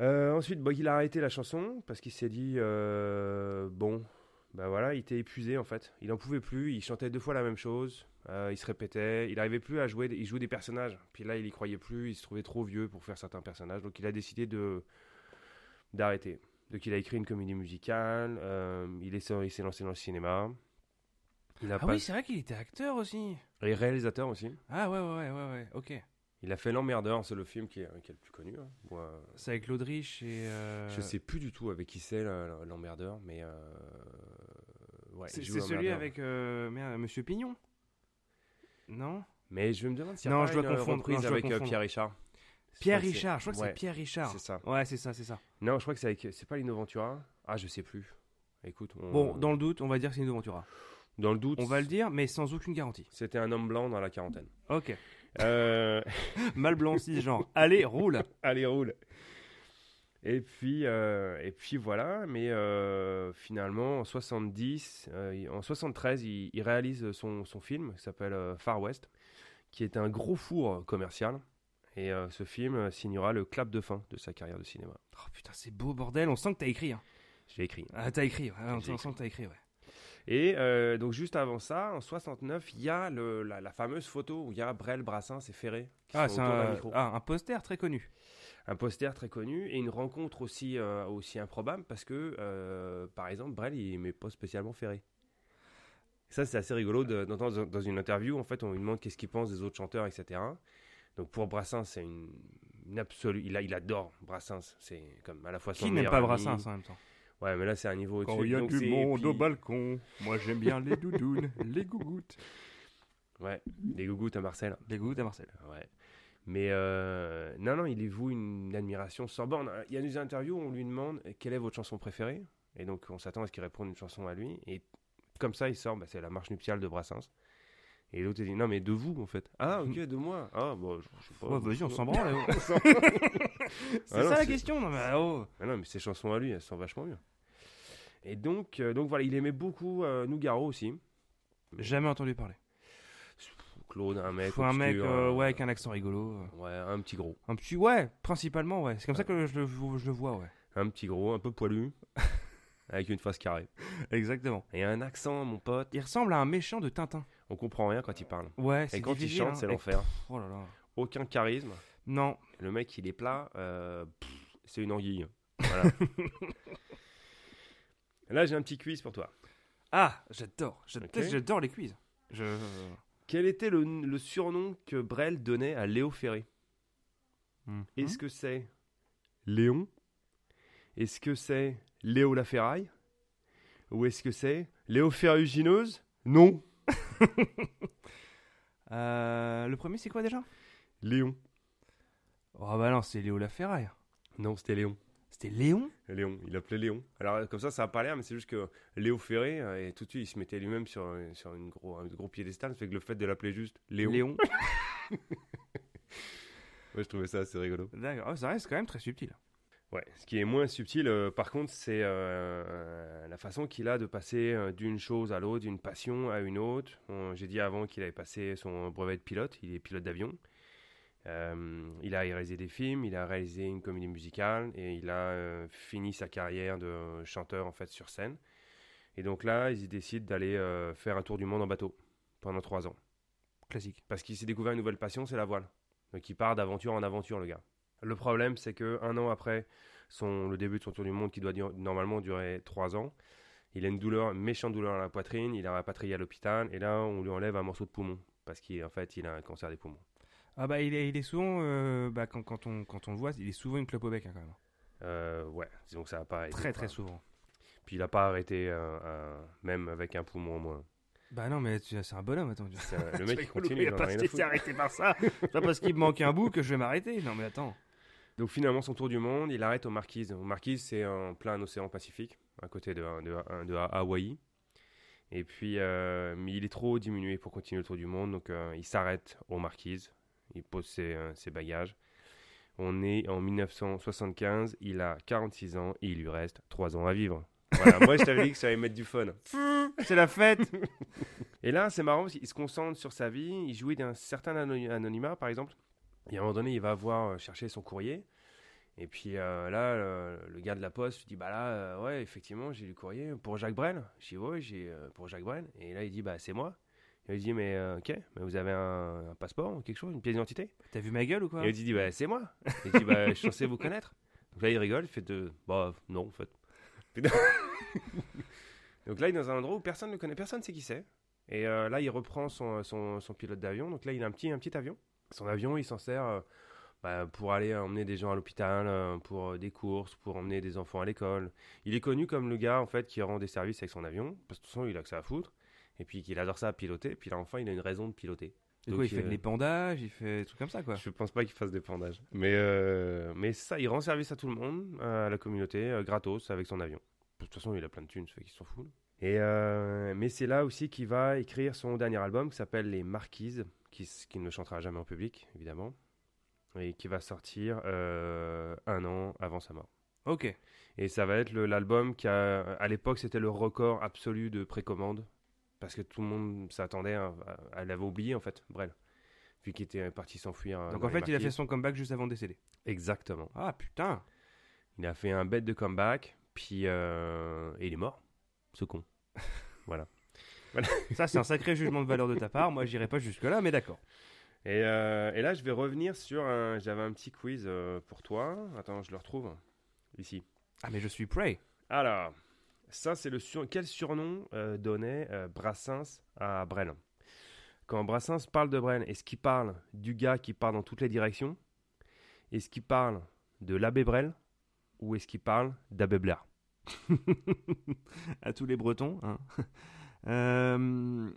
Euh, ensuite, bon, il a arrêté la chanson parce qu'il s'est dit euh, bon, bah voilà, il était épuisé en fait. Il en pouvait plus. Il chantait deux fois la même chose. il se répétait. Il n'arrivait plus à jouer. Il jouait des personnages. Puis là, il y croyait plus. Il se trouvait trop vieux pour faire certains personnages. Donc, il a décidé de d'arrêter. Donc, il a écrit une comédie musicale. euh, il est il s'est lancé dans le cinéma. Il a Ah, pas... oui, c'est vrai qu'il était acteur aussi. Et réalisateur aussi. Ah, ouais, ouais, ouais, ouais. Ok. Il a fait L'Emmerdeur, c'est le film qui est, qui est le plus connu. hein. Moi, C'est avec Laudrich et. euh, Je sais plus du tout avec qui c'est le- l'emmerdeur, mais euh, ouais, C'est celui avec euh, merde, Monsieur Pignon? Non? Mais je me demande a Non, je dois confondre, non, je dois avec euh, confondre. Pierre Richard. Pierre Richard, je crois que ouais, c'est Pierre Richard. C'est ça. Ouais, c'est ça, c'est ça. Non, je crois que c'est avec. C'est pas Lino Ventura. Ah, je sais plus. Écoute, on- Bon, dans le doute, on va dire que c'est une Ventura. dans le doute, On va le dire, mais sans aucune garantie. C'était un homme blanc dans la quarantaine. Ok. Euh, *laughs* Mal blanc, genre. Allez, roule. *laughs* Allez, roule. Et puis, euh, et puis voilà, mais euh, finalement, en 70, euh, il- en 73, il, il réalise son, son film qui s'appelle Far West, qui est un gros four commercial. Et euh, ce film euh, signera le clap de fin de sa carrière de cinéma. Oh putain, c'est beau bordel. On sent que t'as écrit. Hein. J'ai écrit. Ah, t'as écrit. Ouais, on sent que t'as écrit, ouais. Et euh, donc juste avant ça, en 69, il y a le- la, la fameuse photo où il y a Brel, Brassens et Ferré qui Ah, c'est un, ah, un poster très connu. Un poster très connu et une rencontre aussi, euh, aussi improbable parce que, euh, par exemple, Brel, il n'aimait pas spécialement Ferré. Ça, c'est assez rigolo de- d'entendre dans- dans une interview. En fait, on lui demande qu'est-ce qu'il pense des autres chanteurs, etc. Donc pour Brassens, c'est une, une absolue. Il, a- il adore Brassens. C'est comme à la fois son Qui n'aime pas ami. Brassens en même temps? Ouais, mais là, c'est un niveau au-dessus. Quand il y a Donc, du monde puis- au balcon, moi j'aime bien les doudounes, *laughs* les gougouttes. Ouais, les gougouttes à Marcel. Les goûts à Marcel. Ouais. Mais euh, non, non, il y voue une admiration sans borne. Il y a des interviews où on lui demande quelle est votre chanson préférée? Et donc, on s'attend à ce qu'il réponde une chanson à lui. Et comme ça, il sort, bah, c'est la marche nuptiale de Brassens. Et l'autre, il dit non, mais de vous, en fait. Ah, ok, de moi. Ah, bon, je, je sais pas. Ouais, vas-y, on s'en branle. *laughs* *laughs* Ah C'est non, ça la question non, mais, oh. Ah non, mais ses chansons à lui, elles sont vachement mieux. Et donc, euh, donc voilà, il aimait beaucoup euh, Nougaro aussi. Jamais entendu parler. Claude, un mec. Faut un mec euh, euh, ouais, avec un accent rigolo. euh. Ouais, un petit gros. Un petit, ouais, principalement, ouais. C'est comme ça que je le, je le vois, ouais. Un petit gros, un peu poilu. *laughs* avec une face carrée. Exactement. Et un accent, mon pote. Il ressemble à un méchant de Tintin. On comprend rien quand il parle. Ouais, Et c'est quand il chante, hein. c'est Et- l'enfer. Oh là là. Aucun charisme. Non, Le mec, il est plat. euh, c'est une anguille. Voilà. *laughs* Là, j'ai un petit quiz pour toi. Ah, j'adore. J'adore les quiz. Je... Quel était le, le surnom que Brel donnait à Léo Ferré? Mhm. Est-ce que c'est Léon? Est-ce que c'est Léo la Ferraille Ou est-ce que c'est Léo Ferrugineuse? Non. *laughs* Euh, le premier, c'est quoi déjà? Léon. Oh bah non, c'est Léo Laferraille. Non, c'était Léon. C'était Léon? Léon, il appelait Léon. Alors comme ça, ça a pas l'air, mais c'est juste que Léo Ferré, euh, et tout de suite, il se mettait lui-même sur, sur une gros, un gros piédestal, ça fait que le fait de l'appeler juste Léon, Léon. *laughs* Ouais, je trouvais ça assez rigolo. D'accord. Ça reste quand même très subtil. Ouais, ce qui est moins subtil, euh, par contre, c'est euh, la façon qu'il a de passer euh, d'une chose à l'autre, d'une passion à une autre. J'ai dit avant qu'il avait passé son brevet de pilote, il est pilote d'avion. Euh, il a réalisé des films, il a réalisé une comédie musicale et il a euh, fini sa carrière de chanteur en fait sur scène. Et donc là, il décide d'aller euh, faire un tour du monde en bateau pendant trois ans. Classique. Parce qu'il s'est découvert une nouvelle passion, c'est la voile. Donc il part d'aventure en aventure, le gars. Le problème, c'est que un an après son, le début de son tour du monde, qui doit normalement durer trois ans, il a une douleur, une méchante douleur à la poitrine, il est rapatrié à l'hôpital, et là, on lui enlève un morceau de poumon, parce qu'en fait, il a un cancer des poumons. Ah bah il est, il est souvent, euh, bah, quand, quand, on, quand on le voit, il est souvent une clope au bec hein, quand même. Euh, ouais, donc ça n'a pas arrêté. Très très souvent. Puis il n'a pas arrêté, euh, euh, même avec un poumon en moins. Bah non mais c'est un bonhomme, attends. un- *laughs* le mec, il continue, il a pas arrêté par ça. Pas parce qu'il me manque un bout que je vais m'arrêter. Non mais attends. Donc finalement, son tour du monde, il arrête aux Marquises. Aux Marquises, c'est en plein océan Pacifique, à côté de, de, de Hawaï. Et puis, euh, mais il est trop diminué pour continuer le tour du monde, donc euh, il s'arrête aux Marquises. Il pose ses, euh, ses bagages. On est en 1975, il a 46 ans et il lui reste 3 ans à vivre. Voilà, moi je t'avais dit que ça allait mettre du fun. *laughs* C'est la fête. Et là, c'est marrant parce qu'il se concentre sur sa vie. Il jouit d'un certain anony- anonymat, par exemple. Et à un moment donné, il va voir euh, chercher son courrier. Et puis euh, là, le, le gars de la poste lui dit Bah là, euh, ouais, effectivement, j'ai du courrier pour Jacques Brel. Je dis Ouais, j'ai euh, pour Jacques Brel. Et là, il dit Bah, c'est moi. Et il dit Mais ok, mais vous avez un, un passeport quelque chose, une pièce d'identité? T'as vu ma gueule ou quoi? Et il dit Bah, c'est moi. Il dit Bah, je suis censé vous connaître. Donc là, il rigole, il fait de Bah, non, en fait. *laughs* Donc là, il est dans un endroit où personne ne connaît, personne ne sait qui c'est. Et là, il reprend son, son, son pilote d'avion. Donc là, il a un petit, un petit avion. Son avion, il s'en sert euh, bah, pour aller emmener des gens à l'hôpital, euh, pour euh, des courses, pour emmener des enfants à l'école. Il est connu comme le gars, en fait, qui rend des services avec son avion. Parce que de toute façon, il a que ça à foutre. Et puis qu'il adore ça à piloter. Puis là, enfin, il a une raison de piloter. Du coup, il fait de euh, l'épandage, il fait des trucs comme ça quoi. Je pense pas qu'il fasse des pendages. Mais, euh, mais ça, il rend service à tout le monde, à la communauté, gratos, avec son avion. De toute façon, il a plein de thunes, ça fait qu'il s'en fout. Et euh, mais c'est là aussi qu'il va écrire son dernier album qui s'appelle Les Marquises, qui, qui ne chantera jamais en public, évidemment, et qui va sortir euh, un an avant sa mort. Ok. Et ça va être l'album qui, a, à l'époque, c'était le record absolu de précommande, parce que tout le monde s'attendait à, à- Elle avait oublié, en fait, Brel, vu qu'il était parti s'enfuir. euh, Donc en fait, il a fait son comeback juste avant de décéder. Exactement. Ah putain. Il a fait un bête de comeback, puis euh, et il est mort, ce con. *laughs* voilà. Voilà. Ça, c'est un sacré jugement de valeur de ta part. Moi, j'irai pas jusque-là, mais d'accord. Et, euh, et là, je vais revenir sur un. J'avais un petit quiz euh, pour toi. Attends, je le retrouve. Ici. Ah, mais je suis Prey. Alors, ça, c'est le sur... Quel surnom euh, donnait Brassens à Brel Quand Brassens parle de Brel, est-ce qu'il parle du gars qui part dans toutes les directions? Est-ce qu'il parle de l'abbé Brel Ou est-ce qu'il parle d'abbé Blair *laughs* à tous les Bretons. hein. *laughs* Euh,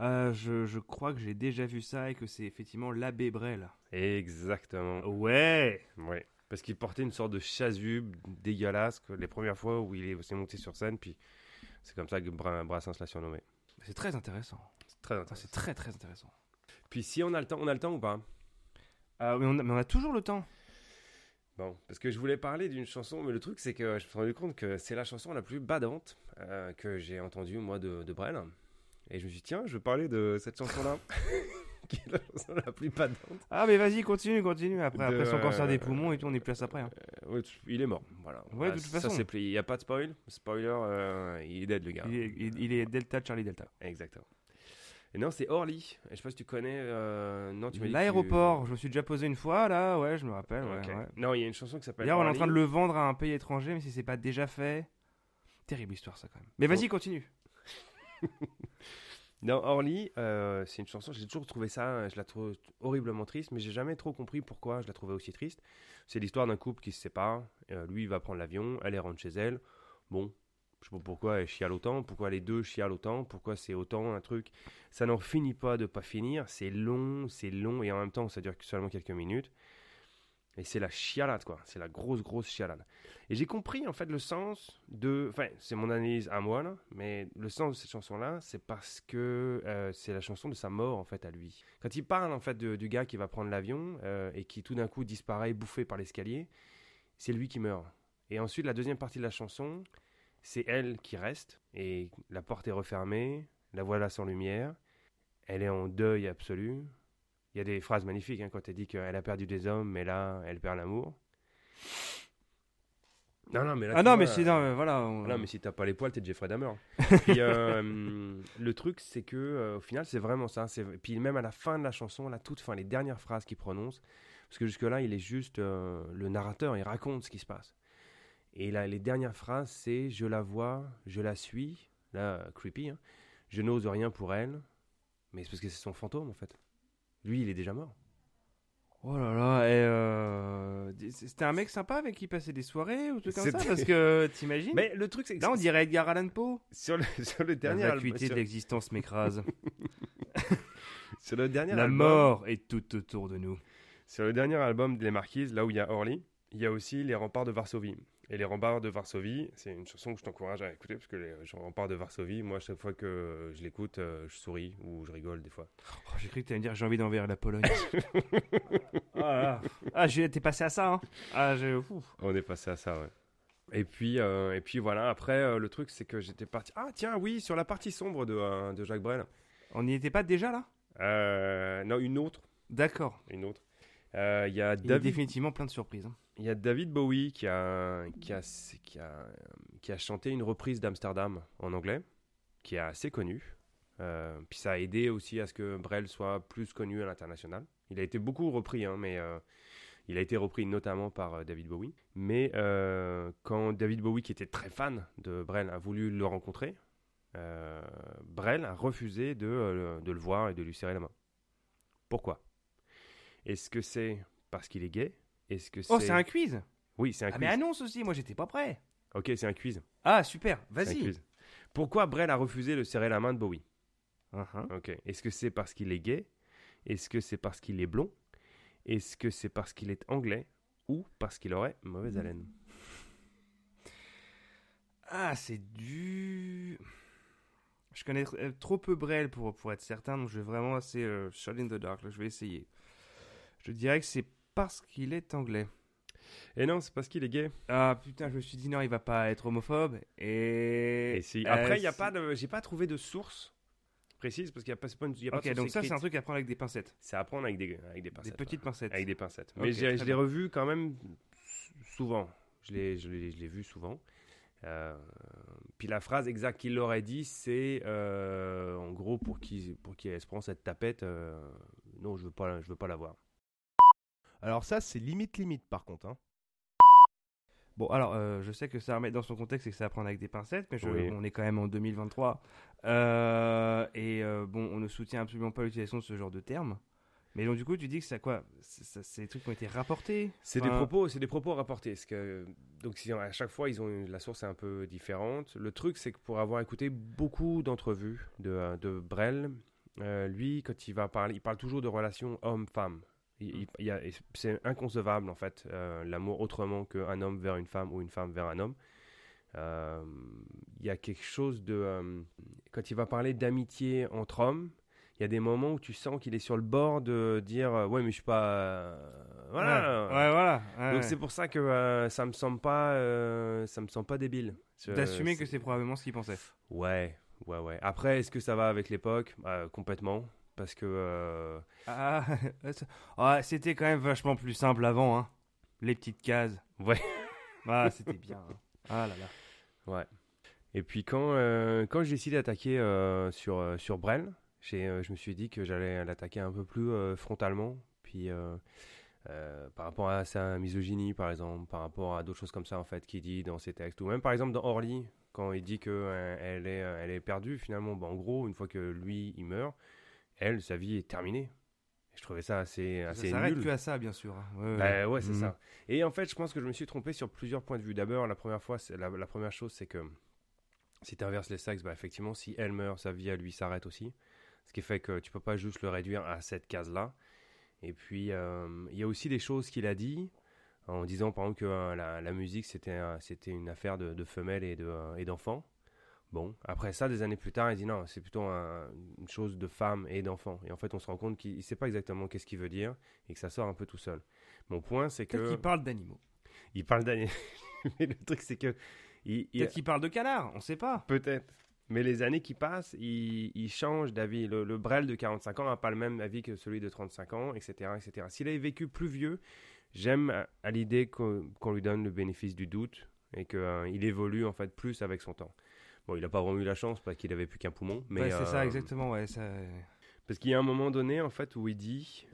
euh, je, je crois que j'ai déjà vu ça et que c'est effectivement l'abbé Brel. Exactement. Ouais Ouais. Parce qu'il portait une sorte de chasuble dégueulasse que les premières fois où il est- s'est monté sur scène, puis c'est comme ça que Bra- Brassens l'a surnommé. C'est très intéressant. C'est très Ah, intéressant. c'est très très intéressant. Puis si on a le temps, on a le temps ou pas? Ah, mais, on a, mais on a toujours le temps. Bon, parce que je voulais parler d'une chanson, mais le truc c'est que je me suis rendu compte que c'est la chanson la plus badante euh, que j'ai entendue moi de, de Brel. Et je me suis dit, tiens, je vais parler de cette chanson-là, *laughs* qui est la chanson la plus badante. Ah, mais vas-y, continue, continue. Après, De, après son cancer des euh, poumons et tout, on est plus à ça après. hein. Euh, ouais, il est mort, voilà. Ouais, Voilà, de toute ça, façon. Il n'y a pas de spoil. Spoiler, euh, il est dead le gars. Il, est, il- il est Delta, Charlie Delta. Exactement. Et non, c'est Orly. Et je sais pas si tu connais. euh, Non, tu L'aéroport, je me suis déjà posé une fois là, ouais, je me rappelle. Ouais, Ok. ouais. Non, il y a une chanson qui s'appelle. D'ailleurs, on est en train de le vendre à un pays étranger, mais si c'est pas déjà fait. Terrible histoire, ça quand même. Mais vas-y, continue. *laughs* Non, Orly, euh, c'est une chanson, j'ai toujours trouvé ça, je la trouve horriblement triste, mais j'ai jamais trop compris pourquoi je la trouvais aussi triste. C'est l'histoire d'un couple qui se sépare, euh, lui il va prendre l'avion, elle elle rentre chez elle. Bon, je sais pas pourquoi elle chiale autant, pourquoi les deux chialent autant, pourquoi c'est autant un truc. Ça n'en finit pas de pas finir, c'est long, c'est long, et en même temps ça dure seulement quelques minutes. Et c'est la chialade, quoi. C'est la grosse, grosse chialade. Et j'ai compris, en fait, le sens de... Enfin, c'est mon analyse à moi, là. Mais le sens de cette chanson-là, c'est parce que euh, c'est la chanson de sa mort, en fait, à lui. Quand il parle, en fait, du gars qui va prendre l'avion euh, et qui, tout d'un coup, disparaît, bouffé par l'escalier, c'est lui qui meurt. Et ensuite, la deuxième partie de la chanson, c'est elle qui reste. Et la porte est refermée, la voilà sans lumière. Elle est en deuil absolu. Il y a des phrases magnifiques hein, quand elle dit qu'elle a perdu des hommes, mais là, elle perd l'amour. Non, non, mais là, Ah non, vois, mais c'est. euh, non, mais voilà. on- non, mais si t'as pas les poils, t'es Jeffrey Dahmer. *laughs* Puis, euh, le truc, c'est que euh, au final, c'est vraiment ça. C'est... Puis même à la fin de la chanson, la toute fin, les dernières phrases qu'il prononce, parce que jusque-là, il est juste euh, le narrateur, il raconte ce qui se passe. Et là, les dernières phrases, c'est je la vois, je la suis, là, creepy. hein. Je n'ose rien pour elle, mais c'est parce que c'est son fantôme en fait. Lui, il est déjà mort. Oh là là, et euh, c'était un mec sympa avec qui passait des soirées ou trucs comme ça Parce que *laughs* t'imagines Mais le truc, c'est que Là, on dirait Edgar Allan Poe. sur, le, *laughs* sur le La dernier album, vacuité sur, de l'existence m'écrase. *laughs* sur le dernier La album- mort est tout autour de nous. Sur le dernier album des Marquises, là où il y a Orly, il y a aussi Les Remparts de Varsovie. Et Les Remparts de Varsovie, c'est une chanson que je t'encourage à écouter parce que Les Remparts de Varsovie, moi, chaque fois que je l'écoute, euh, je souris ou je rigole des fois. Oh, j'ai cru que t'allais me dire j'ai envie d'envers la Pologne. *laughs* ah, là. ah j'ai- t'es passé à ça, hein Ah. On est passé à ça, ouais. Et puis, euh, et puis voilà, après, euh, le truc, c'est que j'étais parti. Ah, tiens, oui, sur la partie sombre de, euh, de Jacques Brel. On n'y était pas déjà là? Euh, non, une autre. D'accord. Une autre. Euh, Il y, a Il y a David- définitivement plein de surprises. hein. il y a David Bowie qui a, qui, a, qui, a, qui a chanté une reprise d'Amsterdam en anglais, qui est assez connue. Euh, puis ça a aidé aussi à ce que Brel soit plus connu à l'international. Il a été beaucoup repris, hein, mais euh, il a été repris notamment par David Bowie. Mais quand David Bowie, qui était très fan de Brel, a voulu le rencontrer, Brel a refusé de, de le voir et de lui serrer la main. Pourquoi? Est-ce que c'est parce qu'il est gay? Est-ce que Oh, c'est un quiz Oui, c'est un Ah, quiz. mais annonce aussi, moi j'étais pas prêt. Ok, c'est un quiz. Ah, super, C'est un vas-y. quiz. Pourquoi Brel a refusé de serrer la main de Bowie? Uh-huh. Ok. Est-ce que c'est parce qu'il est gay? Est-ce que c'est parce qu'il est blond? Est-ce que c'est parce qu'il est anglais? Ou parce qu'il aurait mauvaise haleine? Ah, c'est du. Je connais euh, trop peu Brel pour, pour être certain, donc je vais vraiment assez euh, shot in the dark. là, je vais essayer. Je dirais que c'est parce qu'il est anglais. Et non, c'est parce qu'il est gay. Ah putain, je me suis dit non, il va pas être homophobe. Et. Et si. Euh, Après, il y a pas de. J'ai pas trouvé de source précise parce qu'il y a pas. une- y a pas de Ok, source donc ça, c'est un truc à prendre avec des pincettes. C'est à prendre avec des, avec des pincettes. des petites ouais. pincettes. Avec des pincettes. Mais je l'ai revu quand même souvent. Je l'ai, je l'ai, je l'ai vu souvent. Euh, puis la phrase exacte qu'il leur a dit, c'est euh, en gros pour qui pour qui elle se prend cette tapette. euh, non, je veux pas, je veux pas la voir. Alors ça, c'est limite limite par contre. hein. Bon, alors, euh, je sais que ça remet dans son contexte et que ça à prendre avec des pincettes, mais je- Oui. on est quand même en 2023. Euh, et euh, bon, on ne soutient absolument pas l'utilisation de ce genre de termes. Mais donc, du coup, tu dis que ça quoi C'est des trucs qui ont été rapportés? C'est Enfin, des propos, c'est des propos rapportés. que, donc si, à chaque fois, ils ont une- la source est un peu différente. Le truc, c'est que pour avoir écouté beaucoup d'entrevues de, de Brel, euh, lui, quand il va parler, il parle toujours de relations homme-femme. Il- il- et c'est inconcevable en fait euh, l'amour autrement qu'un homme vers une femme ou une femme vers un homme. Euh, Il y a quelque chose de euh, quand il va parler d'amitié entre hommes, il y a des moments où tu sens qu'il est sur le bord de dire ouais mais je suis pas voilà. Ouais, ouais, voilà. ouais, donc c'est pour ça que ça me semble pas ça me semble pas débile. D'assumer que c'est probablement ce qu'il pensait. ouais ouais ouais. Après est-ce que ça va avec l'époque? Bah, complètement parce que euh, Ah, *laughs* ah, c'était quand même vachement plus simple avant, hein. Les petites cases. Ouais. *laughs* Ah, c'était bien. hein. Ah là là. Et puis quand, euh, quand j'ai décidé d'attaquer euh, sur, sur Brel, je me suis dit que j'allais l'attaquer un peu plus frontalement. Puis euh, par rapport à sa misogynie, par exemple, par rapport à d'autres choses comme ça, en fait, qu'il dit dans ses textes. Ou même par exemple dans Orly, quand il dit qu'elle elle est, elle est perdue, finalement, bah, en gros, une fois que lui, il meurt, elle, sa vie est terminée. Et je trouvais ça assez, Ça assez s'arrête nul. que à ça, bien sûr. hein. Ouais, ouais. Bah ouais, c'est Mhm. ça. Et en fait, je pense que je me suis trompé sur plusieurs points de vue. D'abord, la première fois, c'est- la, la première chose, c'est que si tu inverses les sexes, bah effectivement, si elle meurt, sa vie à lui s'arrête aussi. Ce qui fait que tu peux pas juste le réduire à cette case-là. Et puis, euh, il y a aussi des choses qu'il a dit en disant, par exemple, que euh, la, la musique, c'était un- c'était une affaire de, de femelles et de, et d'enfants. Bon, après ça, des années plus tard, il dit non, c'est plutôt un- une chose de femmes et d'enfants. Et en fait, on se rend compte qu'il ne sait pas exactement qu'est-ce qu'il veut dire et que ça sort un peu tout seul. Mon point, c'est que. Peut-être qu'il parle d'animaux. Il parle d'années. *laughs* Mais le truc, c'est que. Il, il- Peut-être qu'il parle de canards, on sait pas. Peut-être. Mais les années qui passent, il, il change d'avis. Le, le Brel de 45 ans n'a pas le même avis que celui de 35 ans, etc. etc. S'il avait vécu plus vieux, j'aime à, l'idée qu'on qu'on lui donne le bénéfice du doute et qu'il évolue en fait plus avec son temps. Bon, il n'a pas vraiment eu la chance parce qu'il avait plus qu'un poumon. Mais Ouais, c'est ça, euh, exactement. Ouais, ça... parce qu'il y a un moment donné, en fait, où il dit,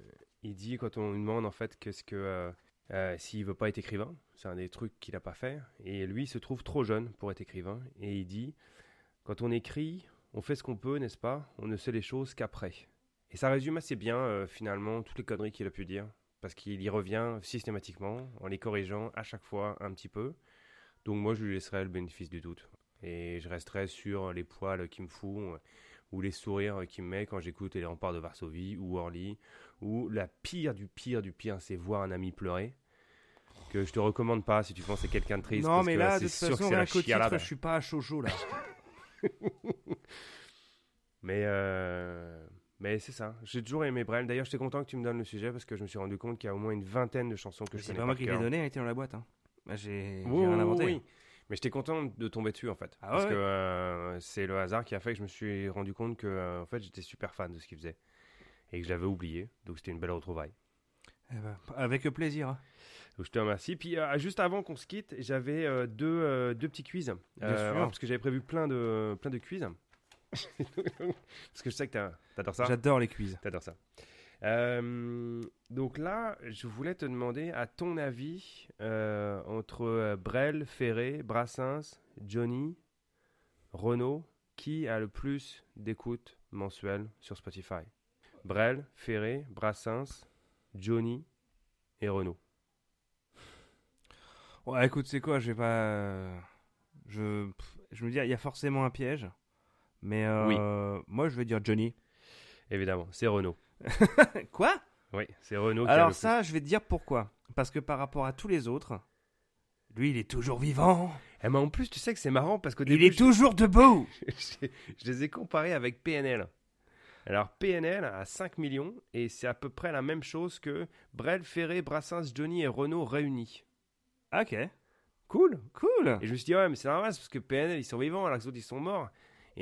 il dit quand on lui demande, en fait, qu'est-ce que, euh, euh, s'il veut pas être écrivain, c'est un des trucs qu'il a pas fait, et lui il se trouve trop jeune pour être écrivain, et il dit, quand on écrit, on fait ce qu'on peut, n'est-ce pas? On ne sait les choses qu'après. Et ça résume assez bien, finalement, toutes les conneries qu'il a pu dire, parce qu'il y revient systématiquement, en les corrigeant à chaque fois un petit peu. Donc moi, je lui laisserai le bénéfice du doute. Et je resterai sur les poils qui me font, ou les sourires qu'il me met quand j'écoute Les Remparts de Varsovie ou Orly, ou la pire du pire du pire, c'est voir un ami pleurer. Que je te recommande pas si tu penses que c'est quelqu'un de triste. non, parce mais que là, c'est de toute façon, c'est rien qu'au titre, je suis pas à Chocho là. *laughs* Mais, euh, mais c'est ça. J'ai toujours aimé Brel. D'ailleurs, j'étais content que tu me donnes le sujet parce que je me suis rendu compte qu'il y a au moins une vingtaine de chansons que je c'est connais pas moi qui l'ai donné, elle était dans la boîte. Hein. Bah, j'ai rien inventé. oui. Mais j'étais content de tomber dessus en fait. Ah parce ouais, que euh, c'est le hasard qui a fait que je me suis rendu compte que euh, en fait, j'étais super fan de ce qu'il faisait. Et que je l'avais oublié. Donc c'était une belle retrouvaille. Eh ben, avec plaisir. hein. Donc je te remercie. Puis euh, juste avant qu'on se quitte, j'avais deux, deux petits quiz. Parce que j'avais prévu plein de, plein de quiz. *laughs* parce que je sais que t'adores ça. J'adore les quiz. T'adores ça. Euh, donc là, je voulais te demander, à ton avis, euh, entre euh, Brel, Ferré, Brassens, Johnny, Renault, qui a le plus d'écoutes mensuelles sur Spotify? Brel, Ferré, Brassens, Johnny et Renault. Ouais, écoute, c'est quoi? Je vais pas. Je, je me dis, il y a forcément un piège. Mais euh, moi, je vais dire Johnny. Évidemment, c'est Renault. *laughs* Quoi? Oui, c'est Renault qui a Alors le ça, je vais te dire pourquoi. Parce que par rapport à tous les autres, lui, il est toujours vivant. Eh, mais en plus, tu sais que c'est marrant parce qu'au Il début, est toujours debout. *laughs* je, je les ai comparés avec PNL. Alors PNL a 5 millions et c'est à peu près la même chose que Brel, Ferré, Brassens, Johnny et Renault réunis. Ok, Cool. cool. Et je me suis dit ouais mais c'est normal c'est parce que PNL ils sont vivants alors que les autres ils sont morts.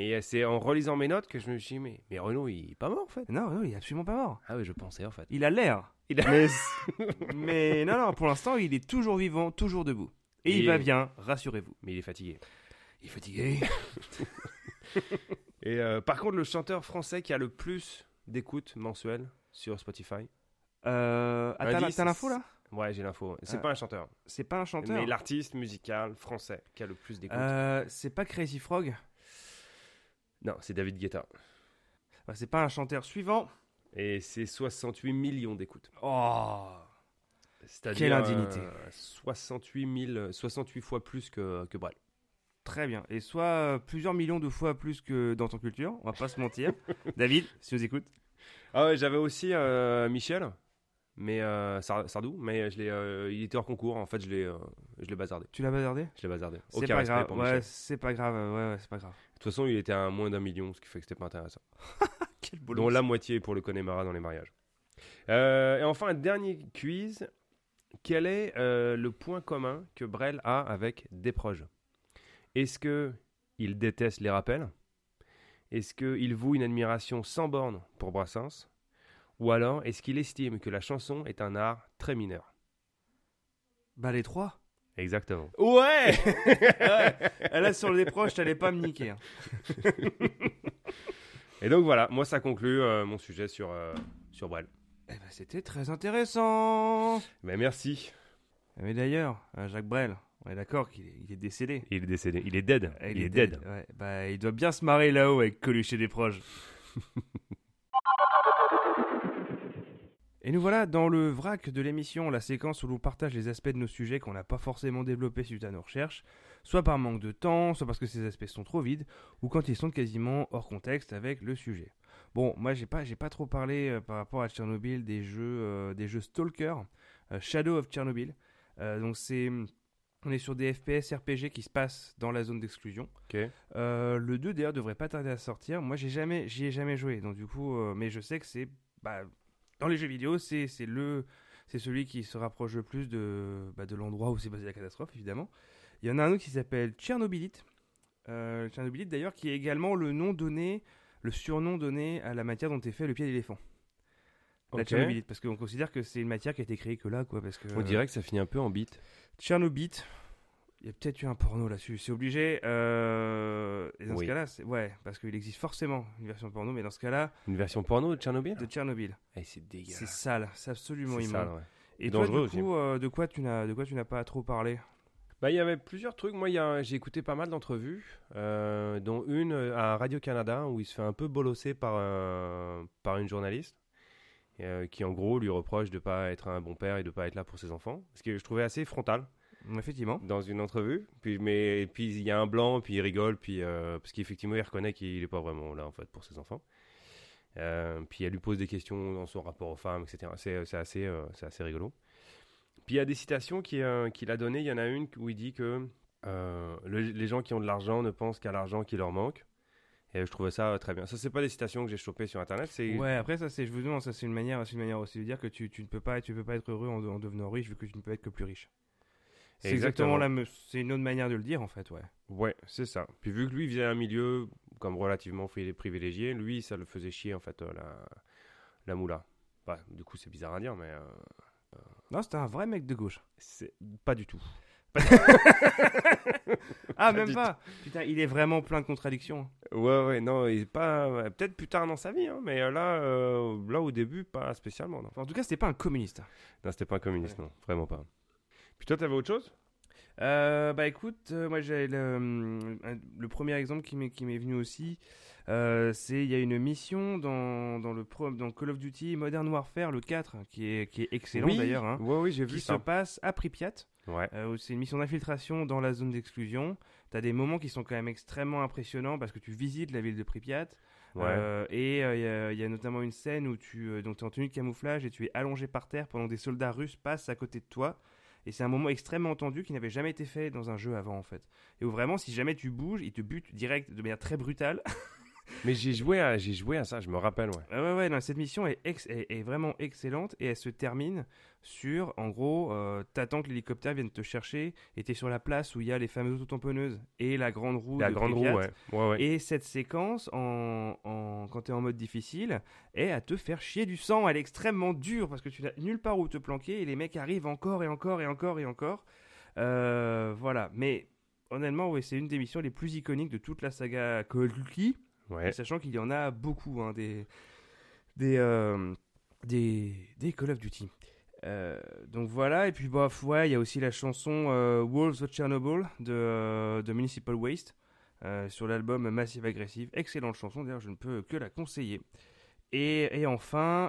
Et euh, c'est en relisant mes notes que je me suis dit mais, mais Renault il est pas mort en fait. Non, non, il est absolument pas mort. Ah oui je pensais en fait. Il a l'air. Il a- Mais, *laughs* mais non, non, pour l'instant, il est toujours vivant, toujours debout. Et il va bien, rassurez-vous. Mais il est fatigué. Il est fatigué. *laughs* Et euh, par contre, le chanteur français qui a le plus d'écoutes mensuelles sur Spotify? Euh, t'as l'info là? Ouais, j'ai l'info. C'est Ah. pas un chanteur, C'est pas un chanteur mais l'artiste musical français qui a le plus d'écoutes. Euh, C'est pas Crazy Frog? Non, c'est David Guetta. Bah, C'est pas un chanteur suivant Et c'est 68 millions d'écoutes. Oh Quelle indignité. euh, 68, 000, 68 fois plus que, que Brel. Très bien. Et soit euh, plusieurs millions de fois plus que dans ton culture, on va pas se mentir. *laughs* David, si vous écoutes. Ah ouais, j'avais aussi euh, Michel, mais euh, Sar- Sardou, mais je l'ai, euh, il était hors concours. En fait, je l'ai, je l'ai bazardé. Tu l'as bazardé? Je l'ai bazardé. C'est pas grave. Ouais, c'est pas grave. Ouais, ouais, c'est pas grave. De toute façon, il était à moins d'un million, ce qui fait que c'était pas intéressant. *laughs* Quel dont la moitié pour le Connemara dans les mariages. Euh, et enfin, un dernier quiz. Quel est euh, le point commun que Brel a avec Desproges? Est-ce que il déteste les rappels? Est-ce qu'il voue une admiration sans borne pour Brassens? Ou alors est-ce qu'il estime que la chanson est un art très mineur? Bah les trois. Exactement. Ouais, Là sur les proches, t'allais pas me niquer. hein. *laughs* Et donc voilà, moi ça conclut euh, mon sujet sur, euh, sur Brel. Eh ben, c'était très intéressant. Ben, merci. Mais d'ailleurs, euh, Jacques Brel, on est d'accord qu'il est, il est décédé. Il est décédé. Il est dead. Ah, il, est dead. Ouais, bah, il doit bien se marrer là-haut avec Coluche et des proches. *laughs* Et nous voilà dans le vrac de l'émission, la séquence où l'on partage les aspects de nos sujets qu'on n'a pas forcément développés suite à nos recherches, soit par manque de temps, soit parce que ces aspects sont trop vides, ou quand ils sont quasiment hors contexte avec le sujet. Bon, moi j'ai pas, j'ai pas trop parlé euh, par rapport à Tchernobyl des jeux, euh, des jeux Stalker, euh, Shadow of Chernobyl. Euh, donc c'est, on est sur des FPS RPG qui se passent dans la zone d'exclusion. Le 2 d'ailleurs devrait pas tarder à sortir. Moi j'ai jamais, j'y ai jamais joué, donc du coup, mais je sais que c'est, bah, dans les jeux vidéo, c'est c'est le, c'est celui qui se rapproche le plus de, bah, de l'endroit où s'est basée la catastrophe évidemment. Il y en a un autre qui s'appelle Tchernobylite. Euh, Tchernobylite d'ailleurs qui est également le nom donné, le surnom donné à la matière dont est fait le pied d'éléphant. La Ok. Tchernobylite, parce qu'on considère que c'est une matière qui a été créée que là, quoi, parce que. On dirait que ça finit un peu en bite. Tchernobyl, il y a peut-être eu un porno là-dessus, c'est obligé. euh, et dans Oui. ce cas-là, c'est- ouais, parce qu'il existe forcément une version porno, mais dans ce cas-là, Une version porno de Tchernobyl de Tchernobyl, Eh, C'est dégueulasse. c'est sale, c'est absolument immonde. ouais. Et toi, Dangereux du coup, euh, de quoi tu n'as, de quoi tu n'as pas trop parlé? Bah, il y avait plusieurs trucs. Moi, il y a- j'ai écouté pas mal d'entrevues, euh, dont une à Radio-Canada où il se fait un peu bolosser par, un- par une journaliste euh, qui, en gros, lui reproche de ne pas être un bon père et de ne pas être là pour ses enfants. Ce que je trouvais assez frontal Effectivement. dans une entrevue. Puis, mais, et puis, il y a un blanc, puis il rigole, puis, euh, parce qu'effectivement, il reconnaît qu'il n'est pas vraiment là, en fait, pour ses enfants. Euh, puis elle lui pose des questions dans son rapport aux femmes, etc. C'est c'est assez, euh, assez rigolo. Puis il y a des citations qui, euh, qu'il a données. Il y en a une où il dit que euh, le- les gens qui ont de l'argent ne pensent qu'à l'argent qui leur manque. Et je trouvais ça euh, très bien. Ça, c'est pas des citations que j'ai chopées sur Internet. C'est Ouais, après ça c'est, je vous demande, ça c'est une manière, c'est une manière aussi de dire que tu, tu ne peux pas, tu peux pas être heureux en, en devenant riche vu que tu ne peux être que plus riche. C'est Exactement. exactement, la, me- c'est une autre manière de le dire en fait, ouais. Ouais, c'est ça. Puis vu que lui il vient d'un milieu comme relativement pri- privilégié, lui ça le faisait chier en fait euh, la, la moula. Bah, du coup c'est bizarre à dire, mais euh, Non, c'était un vrai mec de gauche. c'est pas du tout. *laughs* Ah, Pas même pas. Putain, il est vraiment plein de contradictions. Ouais, ouais, non, il est pas. Peut-être plus tard dans sa vie, hein, mais euh, là, euh, là au début, pas spécialement. Non, en tout cas, c'était pas un communiste. non c'était pas un communiste, non, vraiment pas. Puis toi, t'avais autre chose? Euh, bah écoute, euh, moi j'ai le, un- le premier exemple qui m'est qui m'est venu aussi, euh, c'est il y a une mission dans, dans le pro, dans Call of Duty Modern Warfare le 4 qui est qui est excellent Oui, d'ailleurs, hein, Ouais, oui, j'ai qui vu se ça. passe à Pripyat. Ouais. Euh, où c'est une mission d'infiltration dans la zone d'exclusion. T'as des moments qui sont quand même extrêmement impressionnants parce que tu visites la ville de Pripyat. Ouais. Euh, et euh, il y a- il y, a notamment une scène où tu euh, donc es en tenue de camouflage et tu es allongé par terre pendant que des soldats russes passent à côté de toi. Et c'est un moment extrêmement tendu qui n'avait jamais été fait dans un jeu avant en fait. Et où vraiment, si jamais tu bouges, ils te butent direct de manière très brutale. *laughs* Mais j'ai joué, à, j'ai joué à ça, je me rappelle, ouais. Ah ouais, ouais, non, cette mission est, ex- est, est vraiment excellente et elle se termine sur, en gros, euh, t'attends que l'hélicoptère vienne te chercher et t'es sur la place où il y a les fameuses autotamponneuses et la grande roue. La de grande roue, ouais. ouais, ouais. Et cette séquence, en, en- quand t'es en mode difficile, est à te faire chier du sang. Elle est extrêmement dure parce que tu n'as nulle part où te planquer et les mecs arrivent encore et encore et encore et encore. Euh, voilà, mais honnêtement, oui, c'est une des missions les plus iconiques de toute la saga Call of Duty, Ouais. sachant qu'il y en a beaucoup, hein, des, des, euh, des, des Call of Duty. Euh, donc voilà, et puis bah, ouais, il y a aussi la chanson euh, Wolves of Chernobyl de, de Municipal Waste sur l'album Massive Aggressive. Excellente chanson, d'ailleurs, je ne peux que la conseiller. Et, et enfin,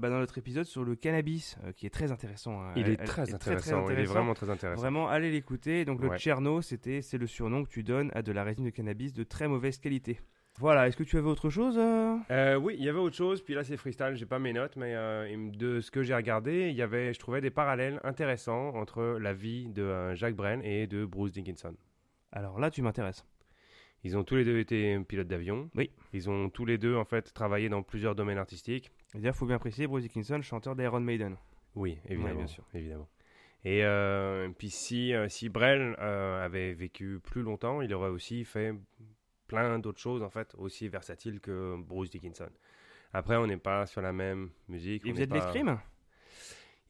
bah, dans notre épisode sur le cannabis, qui est très intéressant. hein. Il Elle- est elle très très, intéressant. Il est vraiment très intéressant. Vraiment, allez l'écouter. Donc le Ouais. Cherno, c'était, c'est le surnom que tu donnes à de la résine de cannabis de très mauvaise qualité. Voilà, est-ce que tu avais autre chose euh? Euh, oui, il y avait autre chose. Puis là, c'est freestyle. J'ai pas mes notes, mais euh, de ce que j'ai regardé, il y avait, je trouvais des parallèles intéressants entre la vie de euh, Jacques Brel et de Bruce Dickinson. Alors là, tu m'intéresses. Ils ont tous les deux été pilotes d'avion. Oui. Ils ont tous les deux en fait travaillé dans plusieurs domaines artistiques. D'ailleurs, il faut bien préciser, Bruce Dickinson, chanteur d'Iron Maiden. Oui, évidemment. bien sûr. évidemment. Et puis si, si Brel avait vécu plus longtemps, il aurait aussi fait plein d'autres choses en fait, aussi versatiles que Bruce Dickinson. Après, on n'est pas sur la même musique. Il faisait de pas- l'escrime?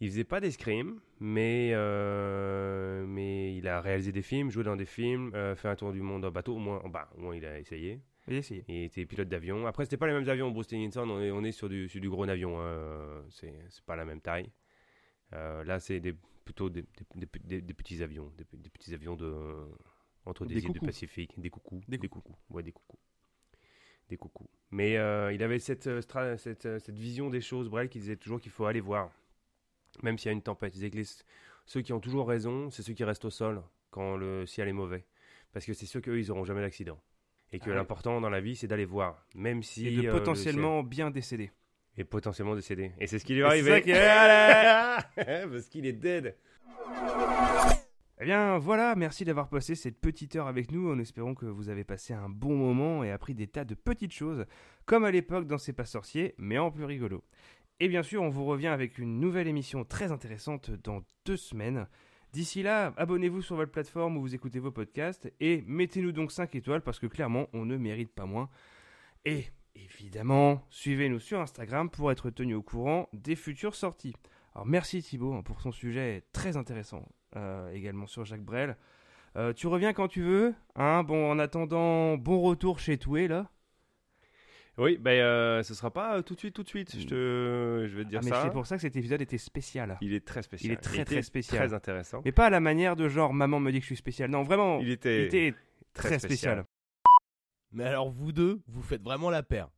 Il faisait pas d'escrime, mais euh, mais il a réalisé des films, joué dans des films, euh, fait un tour du monde en bateau. Au moins, bah, au moins il a essayé. J'ai essayé. Il était pilote d'avion. Après, c'était pas les mêmes avions. Bruce Dickinson, on est, on est sur, du, sur du gros avion. hein. C'est pas la même taille. Euh, là, c'est des, plutôt des, des- des- petits avions. Des petits avions de, entre des, Des îles coucous. du Pacifique. Des coucous. Des Des coucous. Ouais, des coucous. Des coucous. Mais euh, il avait cette, euh, cette, euh, cette vision des choses, Brel, qui disait toujours qu'il faut aller voir. Même s'il y a une tempête. Il disait que les- ceux qui ont toujours raison, c'est ceux qui restent au sol quand le ciel est mauvais. Parce que c'est ceux qu'eux, ils n'auront jamais d'accident. Et que Ah ouais. l'important dans la vie, c'est d'aller voir. Même si. Et de euh, le potentiellement bien décédé. ciel- Et potentiellement décédé. Et c'est ce qui lui est c'est arrivé. ça qui est- *laughs* Parce qu'il est dead. Eh bien voilà, merci d'avoir passé cette petite heure avec nous en espérant que vous avez passé un bon moment et appris des tas de petites choses, comme à l'époque dans C'est pas sorcier, mais en plus rigolo. Et bien sûr, on vous revient avec une nouvelle émission très intéressante dans deux semaines. D'ici là, abonnez-vous sur votre plateforme où vous écoutez vos podcasts et mettez-nous donc 5 étoiles parce que clairement, on ne mérite pas moins. Et évidemment, suivez-nous sur Instagram pour être tenu au courant des futures sorties. Alors merci Thibaut hein, pour ton sujet très intéressant également sur Jacques Brel. Euh, tu reviens quand tu veux. Hein bon, en attendant, bon retour chez Toué là. Oui, ben euh, ce sera pas euh, tout de suite, tout de suite. Je, te... je vais te dire Ah, mais ça. c'est pour ça que cet épisode était spécial. Il est très spécial. Il est très, très spécial. Très intéressant. Mais pas à la manière de genre maman me dit que je suis spécial. Non, vraiment, Il il était, était très, spécial. Mais alors vous deux, vous faites vraiment la paire.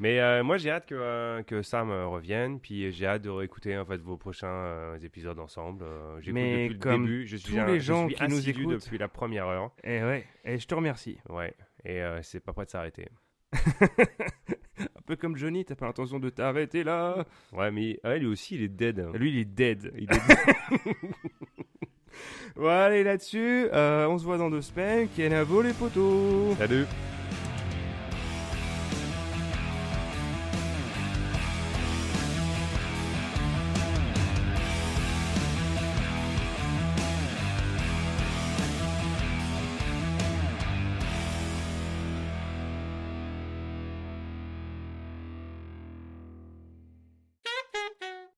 Mais euh, moi, j'ai hâte que, euh, que Sam euh, revienne. Puis j'ai hâte de réécouter en fait, vos prochains euh, épisodes ensemble. Euh, J'écoute depuis le comme début. Je suis tous un- les je gens suis qui nous écoutent. depuis la première heure. Et ouais, et je te remercie. Ouais. Et euh, c'est pas prêt de s'arrêter. *laughs* Un peu comme Johnny, t'as pas l'intention de t'arrêter là. Ouais, mais ouais, lui aussi, il est dead. Lui, il est dead. Il est *laughs* Bon, allez là-dessus, euh, on se voit dans deux semaines. Kenavo les potos. Salut.